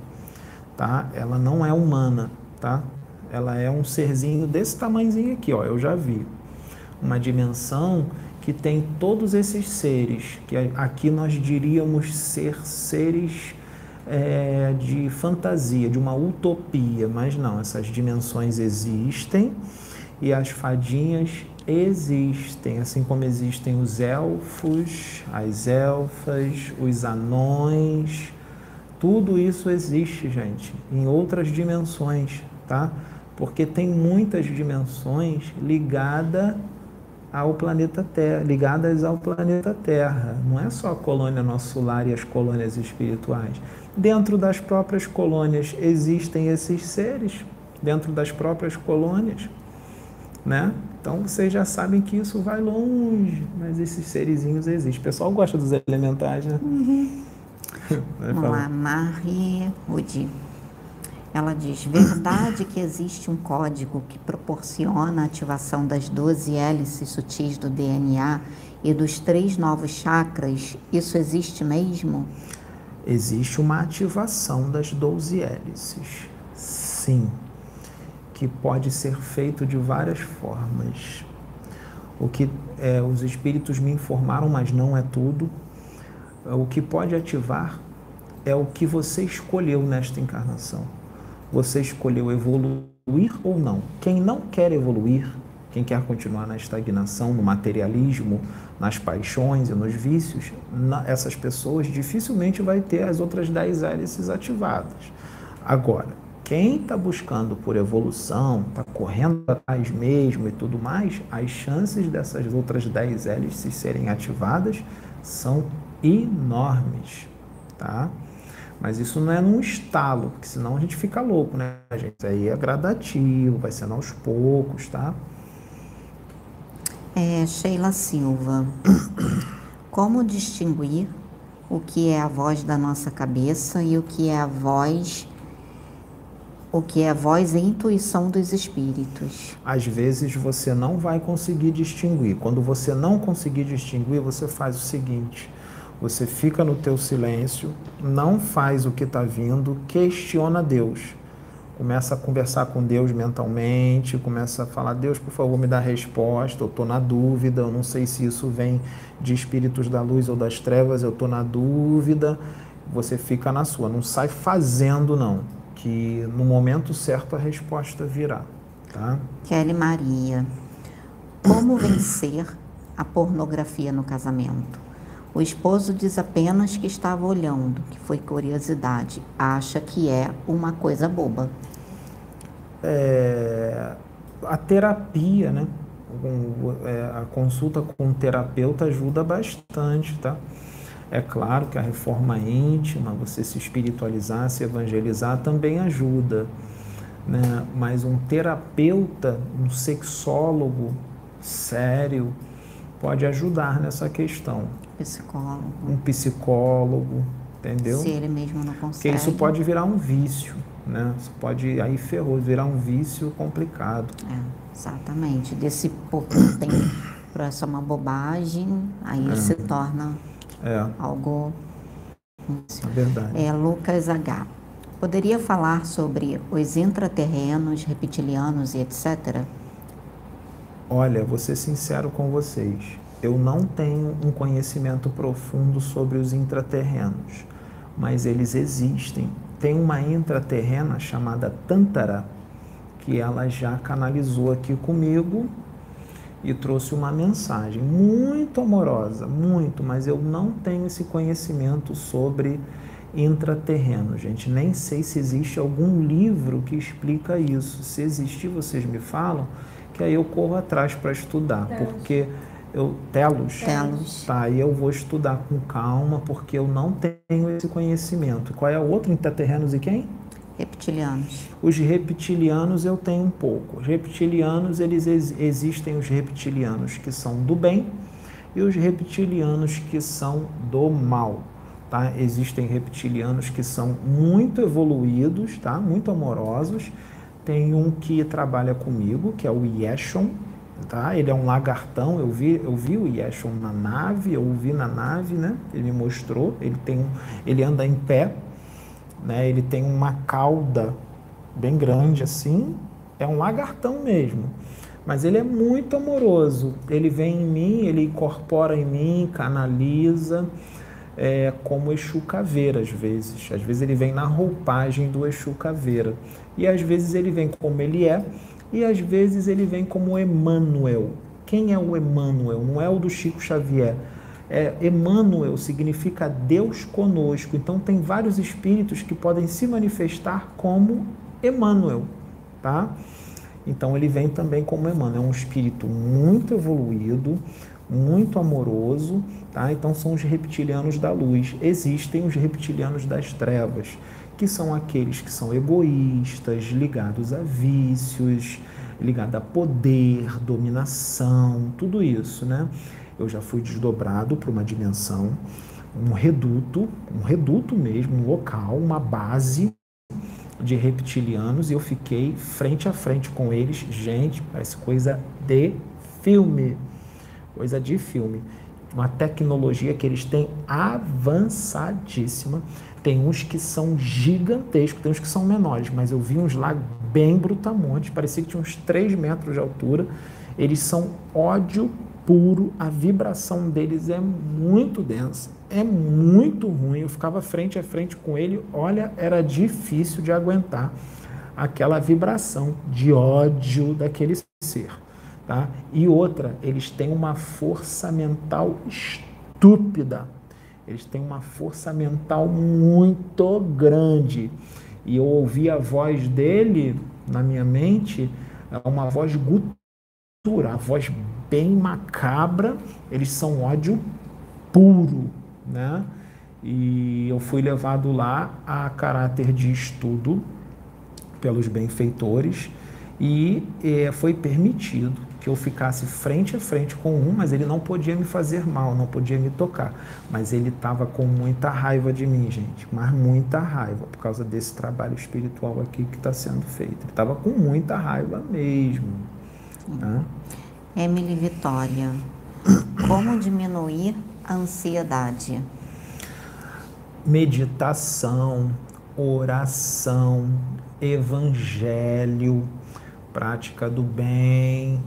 tá? Ela não é humana, tá? Ela é um serzinho desse tamanhozinho aqui, ó, eu já vi. Uma dimensão que tem todos esses seres, que aqui nós diríamos ser seres é, de fantasia, de uma utopia, mas não, essas dimensões existem e as fadinhas existem, assim como existem os elfos, as elfas, os anões, tudo isso existe, gente, em outras dimensões, tá? Porque tem muitas dimensões ligadas ao planeta Terra, ligadas ao planeta Terra. Não é só a colônia nosso lar e as colônias espirituais. Dentro das próprias colônias existem esses seres, dentro das próprias colônias, né? Então vocês já sabem que isso vai longe, mas esses serizinhos existem. O pessoal gosta dos elementais, né? Uhum. Vamos lá, Marie Rudi. Ela diz: verdade que existe um código que proporciona a ativação das 12 hélices sutis do DNA e dos três novos chakras? Isso existe mesmo? Existe uma ativação das 12 hélices. Sim. Que pode ser feito de várias formas. O que é, os espíritos me informaram, mas não é tudo. O que pode ativar é o que você escolheu nesta encarnação você escolheu evoluir ou não. Quem não quer evoluir, quem quer continuar na estagnação, no materialismo, nas paixões e nos vícios, essas pessoas dificilmente vai ter as outras 10 hélices ativadas. Agora, quem está buscando por evolução, está correndo atrás mesmo e tudo mais, as chances dessas outras 10 hélices serem ativadas são enormes, tá? Mas isso não é num estalo, porque senão a gente fica louco, né, gente? Aí é gradativo, vai sendo aos poucos, tá? É, Sheila Silva. Como distinguir o que é a voz da nossa cabeça e o que é a voz o que é a voz e intuição dos espíritos. Às vezes você não vai conseguir distinguir. Quando você não conseguir distinguir, você faz o seguinte: você fica no teu silêncio, não faz o que está vindo, questiona Deus. Começa a conversar com Deus mentalmente, começa a falar, Deus, por favor, me dá resposta, eu estou na dúvida, eu não sei se isso vem de espíritos da luz ou das trevas, eu estou na dúvida. Você fica na sua, não sai fazendo não, que no momento certo a resposta virá. Tá? Kelly Maria, como vencer a pornografia no casamento? O esposo diz apenas que estava olhando, que foi curiosidade. Acha que é uma coisa boba. É, a terapia, né? É, a consulta com o terapeuta ajuda bastante, tá? É claro que a reforma íntima, você se espiritualizar, se evangelizar, também ajuda. Né? Mas um terapeuta, um sexólogo sério, pode ajudar nessa questão psicólogo. Um psicólogo, entendeu? Se ele mesmo não consegue. Porque isso pode virar um vício, né? Isso pode, aí ferrou, virar um vício complicado. É, exatamente. Desse pouquinho tempo para essa uma bobagem, aí é. se torna é. algo... É verdade. É, Lucas H. Poderia falar sobre os intraterrenos, reptilianos e etc.? Olha, vou ser sincero com vocês eu não tenho um conhecimento profundo sobre os intraterrenos, mas eles existem. Tem uma intraterrena chamada Tantara, que ela já canalizou aqui comigo e trouxe uma mensagem muito amorosa, muito, mas eu não tenho esse conhecimento sobre intraterreno, gente. Nem sei se existe algum livro que explica isso. Se existir, vocês me falam, que aí eu corro atrás para estudar, porque eu telos, telos. Tá, e eu vou estudar com calma porque eu não tenho esse conhecimento. Qual é o outro intraterrenos e quem? Reptilianos. Os reptilianos eu tenho um pouco. Os reptilianos, eles ex existem os reptilianos que são do bem e os reptilianos que são do mal. Tá? Existem reptilianos que são muito evoluídos, tá? muito amorosos. Tem um que trabalha comigo, que é o Yeshon, tá? Ele é um lagartão, eu vi, eu vi o Yeshon na nave, eu vi na nave, né? Ele me mostrou, ele tem ele anda em pé, né? Ele tem uma cauda bem grande assim, é um lagartão mesmo. Mas ele é muito amoroso. Ele vem em mim, ele incorpora em mim, canaliza. é, como Exu Caveira, às vezes. Às vezes ele vem na roupagem do Exu Caveira. E às vezes ele vem como ele é, e às vezes ele vem como Emmanuel. Quem é o Emmanuel? Não é o do Chico Xavier. É, Emmanuel significa Deus conosco. Então tem vários espíritos que podem se manifestar como Emmanuel, tá? Então ele vem também como Emmanuel, é um espírito muito evoluído, muito amoroso, tá? Então são os reptilianos da luz. Existem os reptilianos das trevas, que são aqueles que são egoístas, ligados a vícios, ligados a poder, dominação, tudo isso, né? Eu já fui desdobrado para uma dimensão, um reduto, um reduto mesmo, um local, uma base de reptilianos e eu fiquei frente a frente com eles. Gente, parece coisa de filme. Coisa de filme. Uma tecnologia que eles têm avançadíssima. Tem uns que são gigantescos, tem uns que são menores, mas eu vi uns lá bem brutamontes, parecia que tinha uns 3 metros de altura. Eles são ódio puro, a vibração deles é muito densa, é muito ruim. Eu ficava frente a frente com ele, olha, era difícil de aguentar aquela vibração de ódio daquele ser. Tá? E outra, eles têm uma força mental estúpida. Eles têm uma força mental muito grande. E eu ouvi a voz dele na minha mente, é uma voz gutural, a voz bem macabra, eles são ódio puro, né? E eu fui levado lá a caráter de estudo pelos benfeitores e é, foi permitido que eu ficasse frente a frente com um, mas ele não podia me fazer mal, não podia me tocar. Mas ele estava com muita raiva de mim, gente, mas muita raiva, por causa desse trabalho espiritual aqui que está sendo feito. Ele estava com muita raiva mesmo. Né? Emily Vitória, como diminuir a ansiedade? Meditação, oração, evangelho, prática do bem,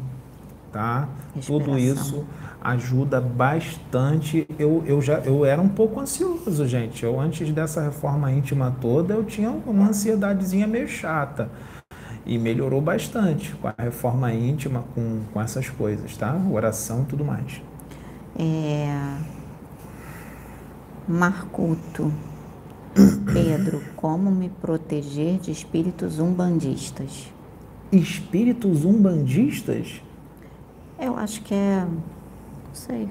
tá? Tudo isso ajuda bastante. Eu, eu já eu era um pouco ansioso, gente. Eu antes dessa reforma íntima toda, eu tinha uma ansiedadezinha meio chata e melhorou bastante com a reforma íntima, com, com essas coisas, tá? Oração e tudo mais. É... Marcuto. Pedro, como me proteger de espíritos umbandistas? Espíritos umbandistas? Eu acho que é. Não sei.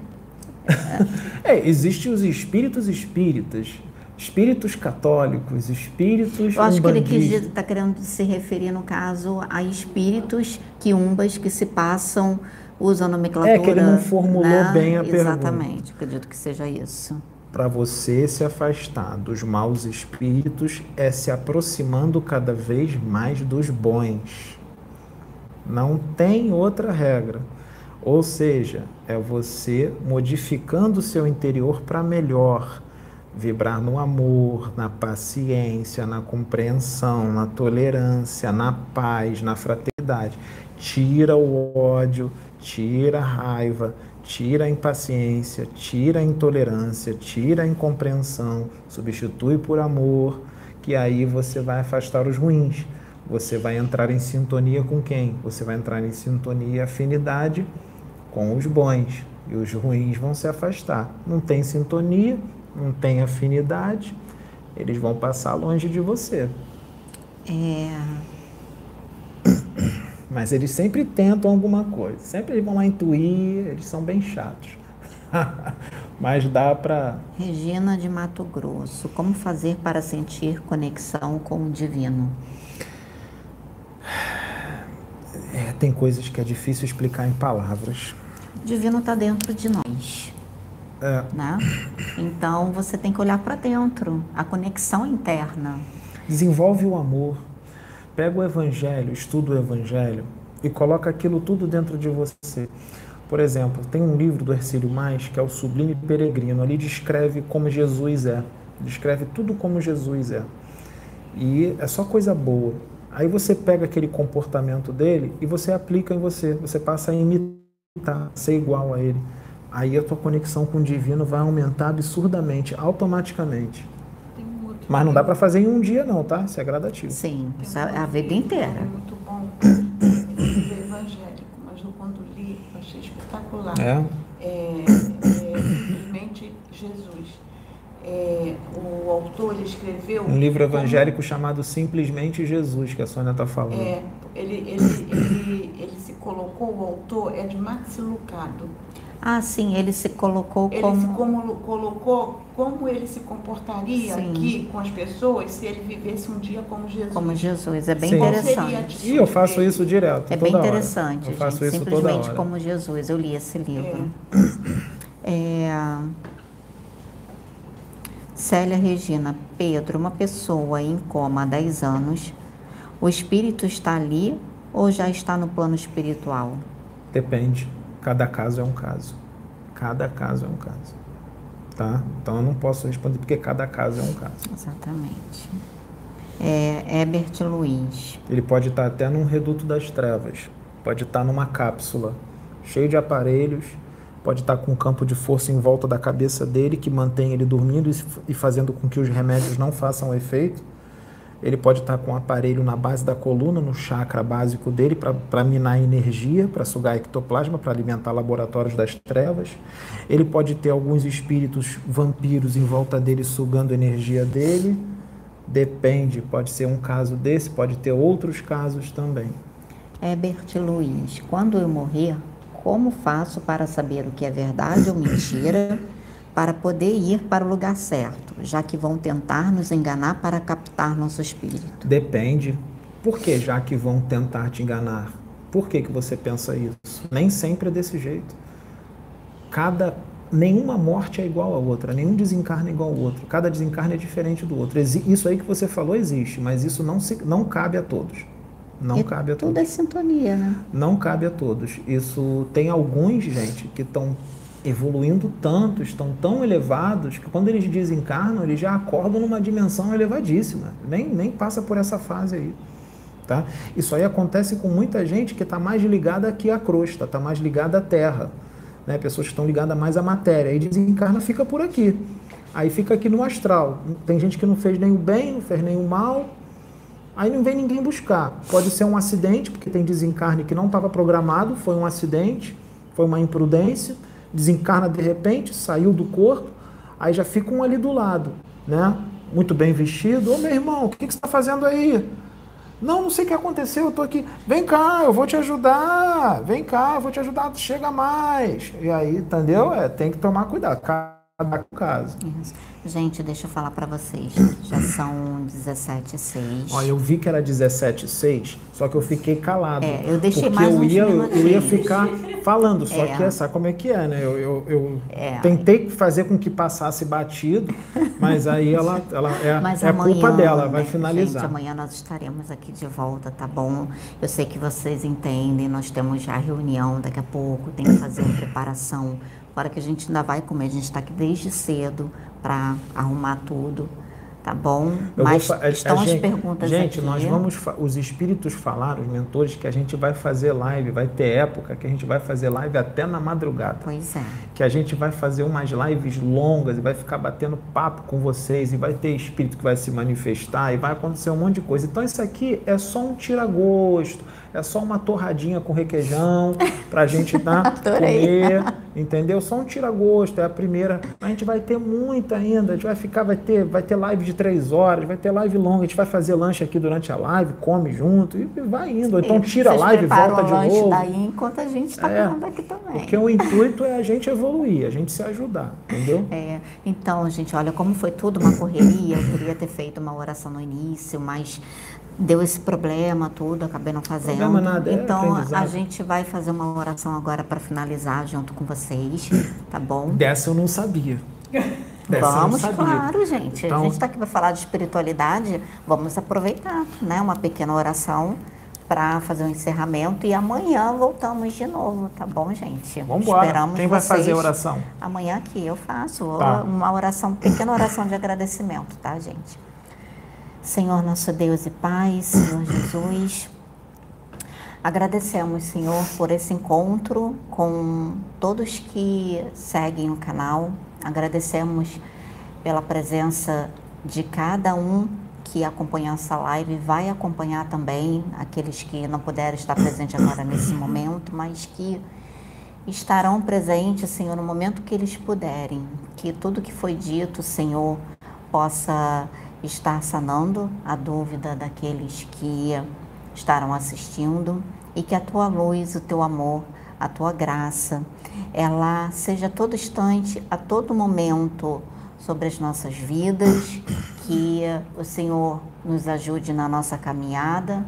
É, existem os espíritos espíritas espíritos católicos, espíritos Eu acho que ele está querendo se referir, no caso, a espíritos que umbas que se passam, usam nomenclatura. É que ele não formulou né? bem a Exatamente, pergunta. Exatamente, acredito que seja isso. Para você se afastar dos maus espíritos é se aproximando cada vez mais dos bons. Não tem outra regra. Ou seja, é você modificando o seu interior para melhor vibrar no amor, na paciência, na compreensão, na tolerância, na paz, na fraternidade. Tira o ódio, tira a raiva, tira a impaciência, tira a intolerância, tira a incompreensão, substitui por amor, que aí você vai afastar os ruins. Você vai entrar em sintonia com quem? Você vai entrar em sintonia afinidade com os bons. E os ruins vão se afastar. Não tem sintonia, não tem afinidade, eles vão passar longe de você. É... Mas eles sempre tentam alguma coisa, sempre eles vão lá intuir, eles são bem chatos. Mas dá para. Regina de Mato Grosso, como fazer para sentir conexão com o divino? É, tem coisas que é difícil explicar em palavras. Divino está dentro de nós. É. Né? Então você tem que olhar para dentro, a conexão interna. Desenvolve o amor. Pega o evangelho, estuda o evangelho e coloca aquilo tudo dentro de você. Por exemplo, tem um livro do Ercílio Mais que é o Sublime Peregrino. Ali descreve como Jesus é. Descreve tudo como Jesus é. E é só coisa boa. Aí você pega aquele comportamento dele e você aplica em você. Você passa a imitar, ser igual a ele aí a tua conexão com o divino vai aumentar absurdamente, automaticamente. Tem um outro Mas não dá para fazer em um dia não, tá? Isso é gradativo. Sim, um é a vida livro inteira. É muito bom. É evangélico, mas eu quando li, eu achei espetacular. É. é, é, simplesmente Jesus. É, o autor ele escreveu. Um livro como- evangélico chamado Simplesmente Jesus, que a Sônia está falando. É, ele, ele, ele, ele se colocou, o autor é de Maxi Lucado. Ah, sim, ele se colocou Ele como. se como, colocou como ele se comportaria Sim. aqui com as pessoas se ele vivesse um dia como Jesus. Como Jesus, é bem Sim. Interessante. E eu faço dele? isso direto. É toda bem hora. interessante, Eu faço gente. isso toda Simplesmente hora. como Jesus. Eu li esse livro. É... Célia Regina, Pedro, uma pessoa em coma há 10 anos, o espírito está ali ou já está no plano espiritual? Depende. Cada caso é um caso. Cada caso é um caso. Tá? Então eu não posso responder porque cada caso é um caso. Exatamente. É, Herbert Luiz. Ele pode estar até num reduto das trevas, pode estar numa cápsula, cheio de aparelhos, pode estar com um campo de força em volta da cabeça dele que mantém ele dormindo e- fazendo com que os remédios não façam efeito. Ele pode estar com um aparelho na base da coluna, no chakra básico dele, para minar energia, para sugar ectoplasma, para alimentar laboratórios das trevas. Ele pode ter alguns espíritos vampiros em volta dele sugando energia dele. Depende, pode ser um caso desse, pode ter outros casos também. Herbert Luiz, quando eu morrer, como faço para saber o que é verdade ou mentira, para poder ir para o lugar certo, já que vão tentar nos enganar para captar nosso espírito? Depende. Por que já que vão tentar te enganar? Por que, que você pensa isso? Nem sempre é desse jeito. Cada nenhuma morte é igual à outra, nenhum desencarne é igual ao outro. Cada desencarne é diferente do outro. Isso aí que você falou existe, mas isso não se, não cabe a todos. Não E cabe a Tudo todos. é sintonia, né? Não cabe a todos. Isso tem alguns, gente, que estão evoluindo tanto, estão tão elevados, que quando eles desencarnam, eles já acordam numa dimensão elevadíssima. Nem, nem passa por essa fase aí. Tá? Isso aí acontece com muita gente que está mais ligada aqui à crosta, está mais ligada à terra. Né? Pessoas que estão ligadas mais à matéria. Aí desencarna, fica por aqui. Aí fica aqui no astral. Tem gente que não fez nem o bem, não fez nem o mal, Aí não vem ninguém buscar. Pode ser um acidente, porque tem desencarne que não estava programado, foi um acidente, foi uma imprudência, desencarna de repente, saiu do corpo, aí já fica um ali do lado, né? Muito bem vestido. Ô meu irmão, o que, que você está fazendo aí? Não, não sei o que aconteceu, eu tô aqui. Vem cá, eu vou te ajudar. Vem cá, eu vou te ajudar, chega mais. E aí, entendeu? É, tem que tomar cuidado. Cada caso. Isso. Gente, deixa eu falar para vocês. Já são 17 e 6. Ó, eu vi que era 17,6, só que eu fiquei calado. É, eu deixei porque mais eu ia, eu, eu ia ficar falando, só É. que sabe como é que é, né? Eu, eu, eu É. tentei fazer com que passasse batido, mas aí ela, ela é, Mas é amanhã, culpa dela, né, vai finalizar. Gente, amanhã nós estaremos aqui de volta, tá bom? Eu sei que vocês entendem, nós temos já reunião daqui a pouco, tem que fazer uma preparação. Fora que a gente ainda vai comer, a gente está aqui desde cedo para arrumar tudo, tá bom? Eu Mas estão as gente- perguntas Gente, aqui. nós vamos. Os espíritos falaram, os mentores, que a gente vai fazer live, vai ter época que a gente vai fazer live até na madrugada. Pois é. que a gente vai fazer umas lives longas e vai ficar batendo papo com vocês e vai ter espírito que vai se manifestar e vai acontecer um monte de coisa. Então isso aqui é só um tira-gosto, é só uma torradinha com requeijão pra gente dar Adorei. comer, entendeu? Só um tira-gosto, é a primeira. A gente vai ter muita ainda, a gente vai ficar, vai ter, vai ter live de três horas, vai ter live longa, a gente vai fazer lanche aqui durante a live, come junto e vai indo. Então tira a live e volta de lanche novo. daí enquanto a gente está É, comendo aqui também. Porque o intuito é a gente evoluir, a gente se ajudar, entendeu? É, então, gente, olha, como foi tudo uma correria, eu queria ter feito uma oração no início, mas deu esse problema tudo, acabei não fazendo. Problema nada, é então, a gente vai fazer uma oração agora para finalizar junto com vocês, tá bom? Dessa eu não sabia. Dessa Vamos, eu não sabia. claro, gente. Então- A gente está aqui para falar de espiritualidade, vamos aproveitar, né? Uma pequena oração para fazer o encerramento e amanhã voltamos de novo, tá bom, gente? Vamos embora. Esperamos Quem vai vocês. fazer a oração? Amanhã aqui eu faço Tá. uma oração, pequena oração de agradecimento, tá, gente? Senhor nosso Deus e Pai, Senhor Jesus, Agradecemos, Senhor, por esse encontro com todos que seguem o canal. Agradecemos pela presença de cada um que acompanha essa live, vai acompanhar também aqueles que não puderam estar presentes agora nesse momento, mas que estarão presentes, Senhor, no momento que eles puderem. Que tudo que foi dito, Senhor, possa estar sanando a dúvida daqueles que estarão assistindo e que a tua luz, o teu amor, a tua graça, ela seja todo instante, a todo momento sobre as nossas vidas, que o Senhor nos ajude na nossa caminhada,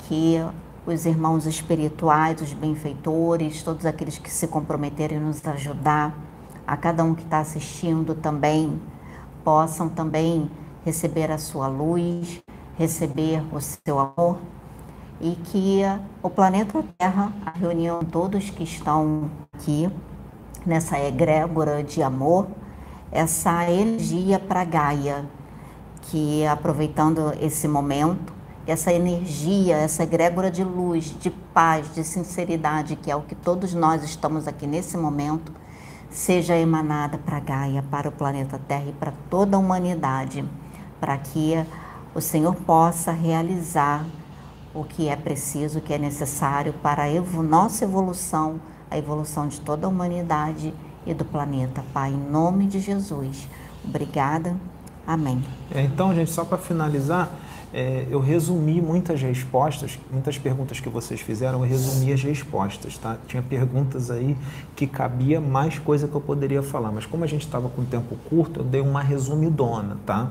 que os irmãos espirituais, os benfeitores, todos aqueles que se comprometerem nos ajudar, a cada um que está assistindo também, possam também receber a sua luz, receber o seu amor e que o planeta Terra, a reunião todos que estão aqui nessa egrégora de amor, essa energia para Gaia, que aproveitando esse momento, essa energia, essa egrégora de luz, de paz, de sinceridade, que é o que todos nós estamos aqui nesse momento, seja emanada para Gaia, para o planeta Terra e para toda a humanidade, para que o Senhor possa realizar o que é preciso, o que é necessário para a nossa evolução, a evolução de toda a humanidade e do planeta. Pai, em nome de Jesus. Obrigada. Amém. É, então, gente, só para finalizar, é, eu resumi muitas respostas, muitas perguntas que vocês fizeram, eu resumi as respostas, tá? Tinha perguntas aí que cabia mais coisa que eu poderia falar, mas como a gente estava com tempo curto, eu dei uma resumidona, tá?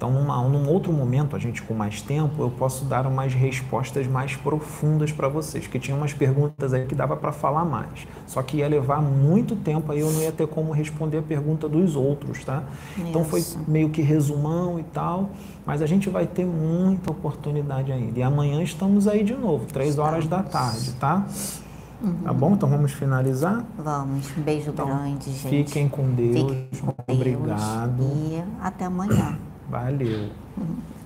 Então, numa, num outro momento, a gente com mais tempo, eu posso dar umas respostas mais profundas para vocês, que tinha umas perguntas aí que dava para falar mais. Só que ia levar muito tempo, aí eu não ia ter como responder a pergunta dos outros, tá? Isso. Então foi meio que resumão e tal, mas a gente vai ter muita oportunidade ainda. E amanhã estamos aí de novo, três horas da tarde, tá? Uhum. Tá bom? Então vamos finalizar? Vamos. Um beijo então, grande, gente. Fiquem com Deus. Fiquem com Obrigado. Deus e até amanhã. Valeu. Uhum.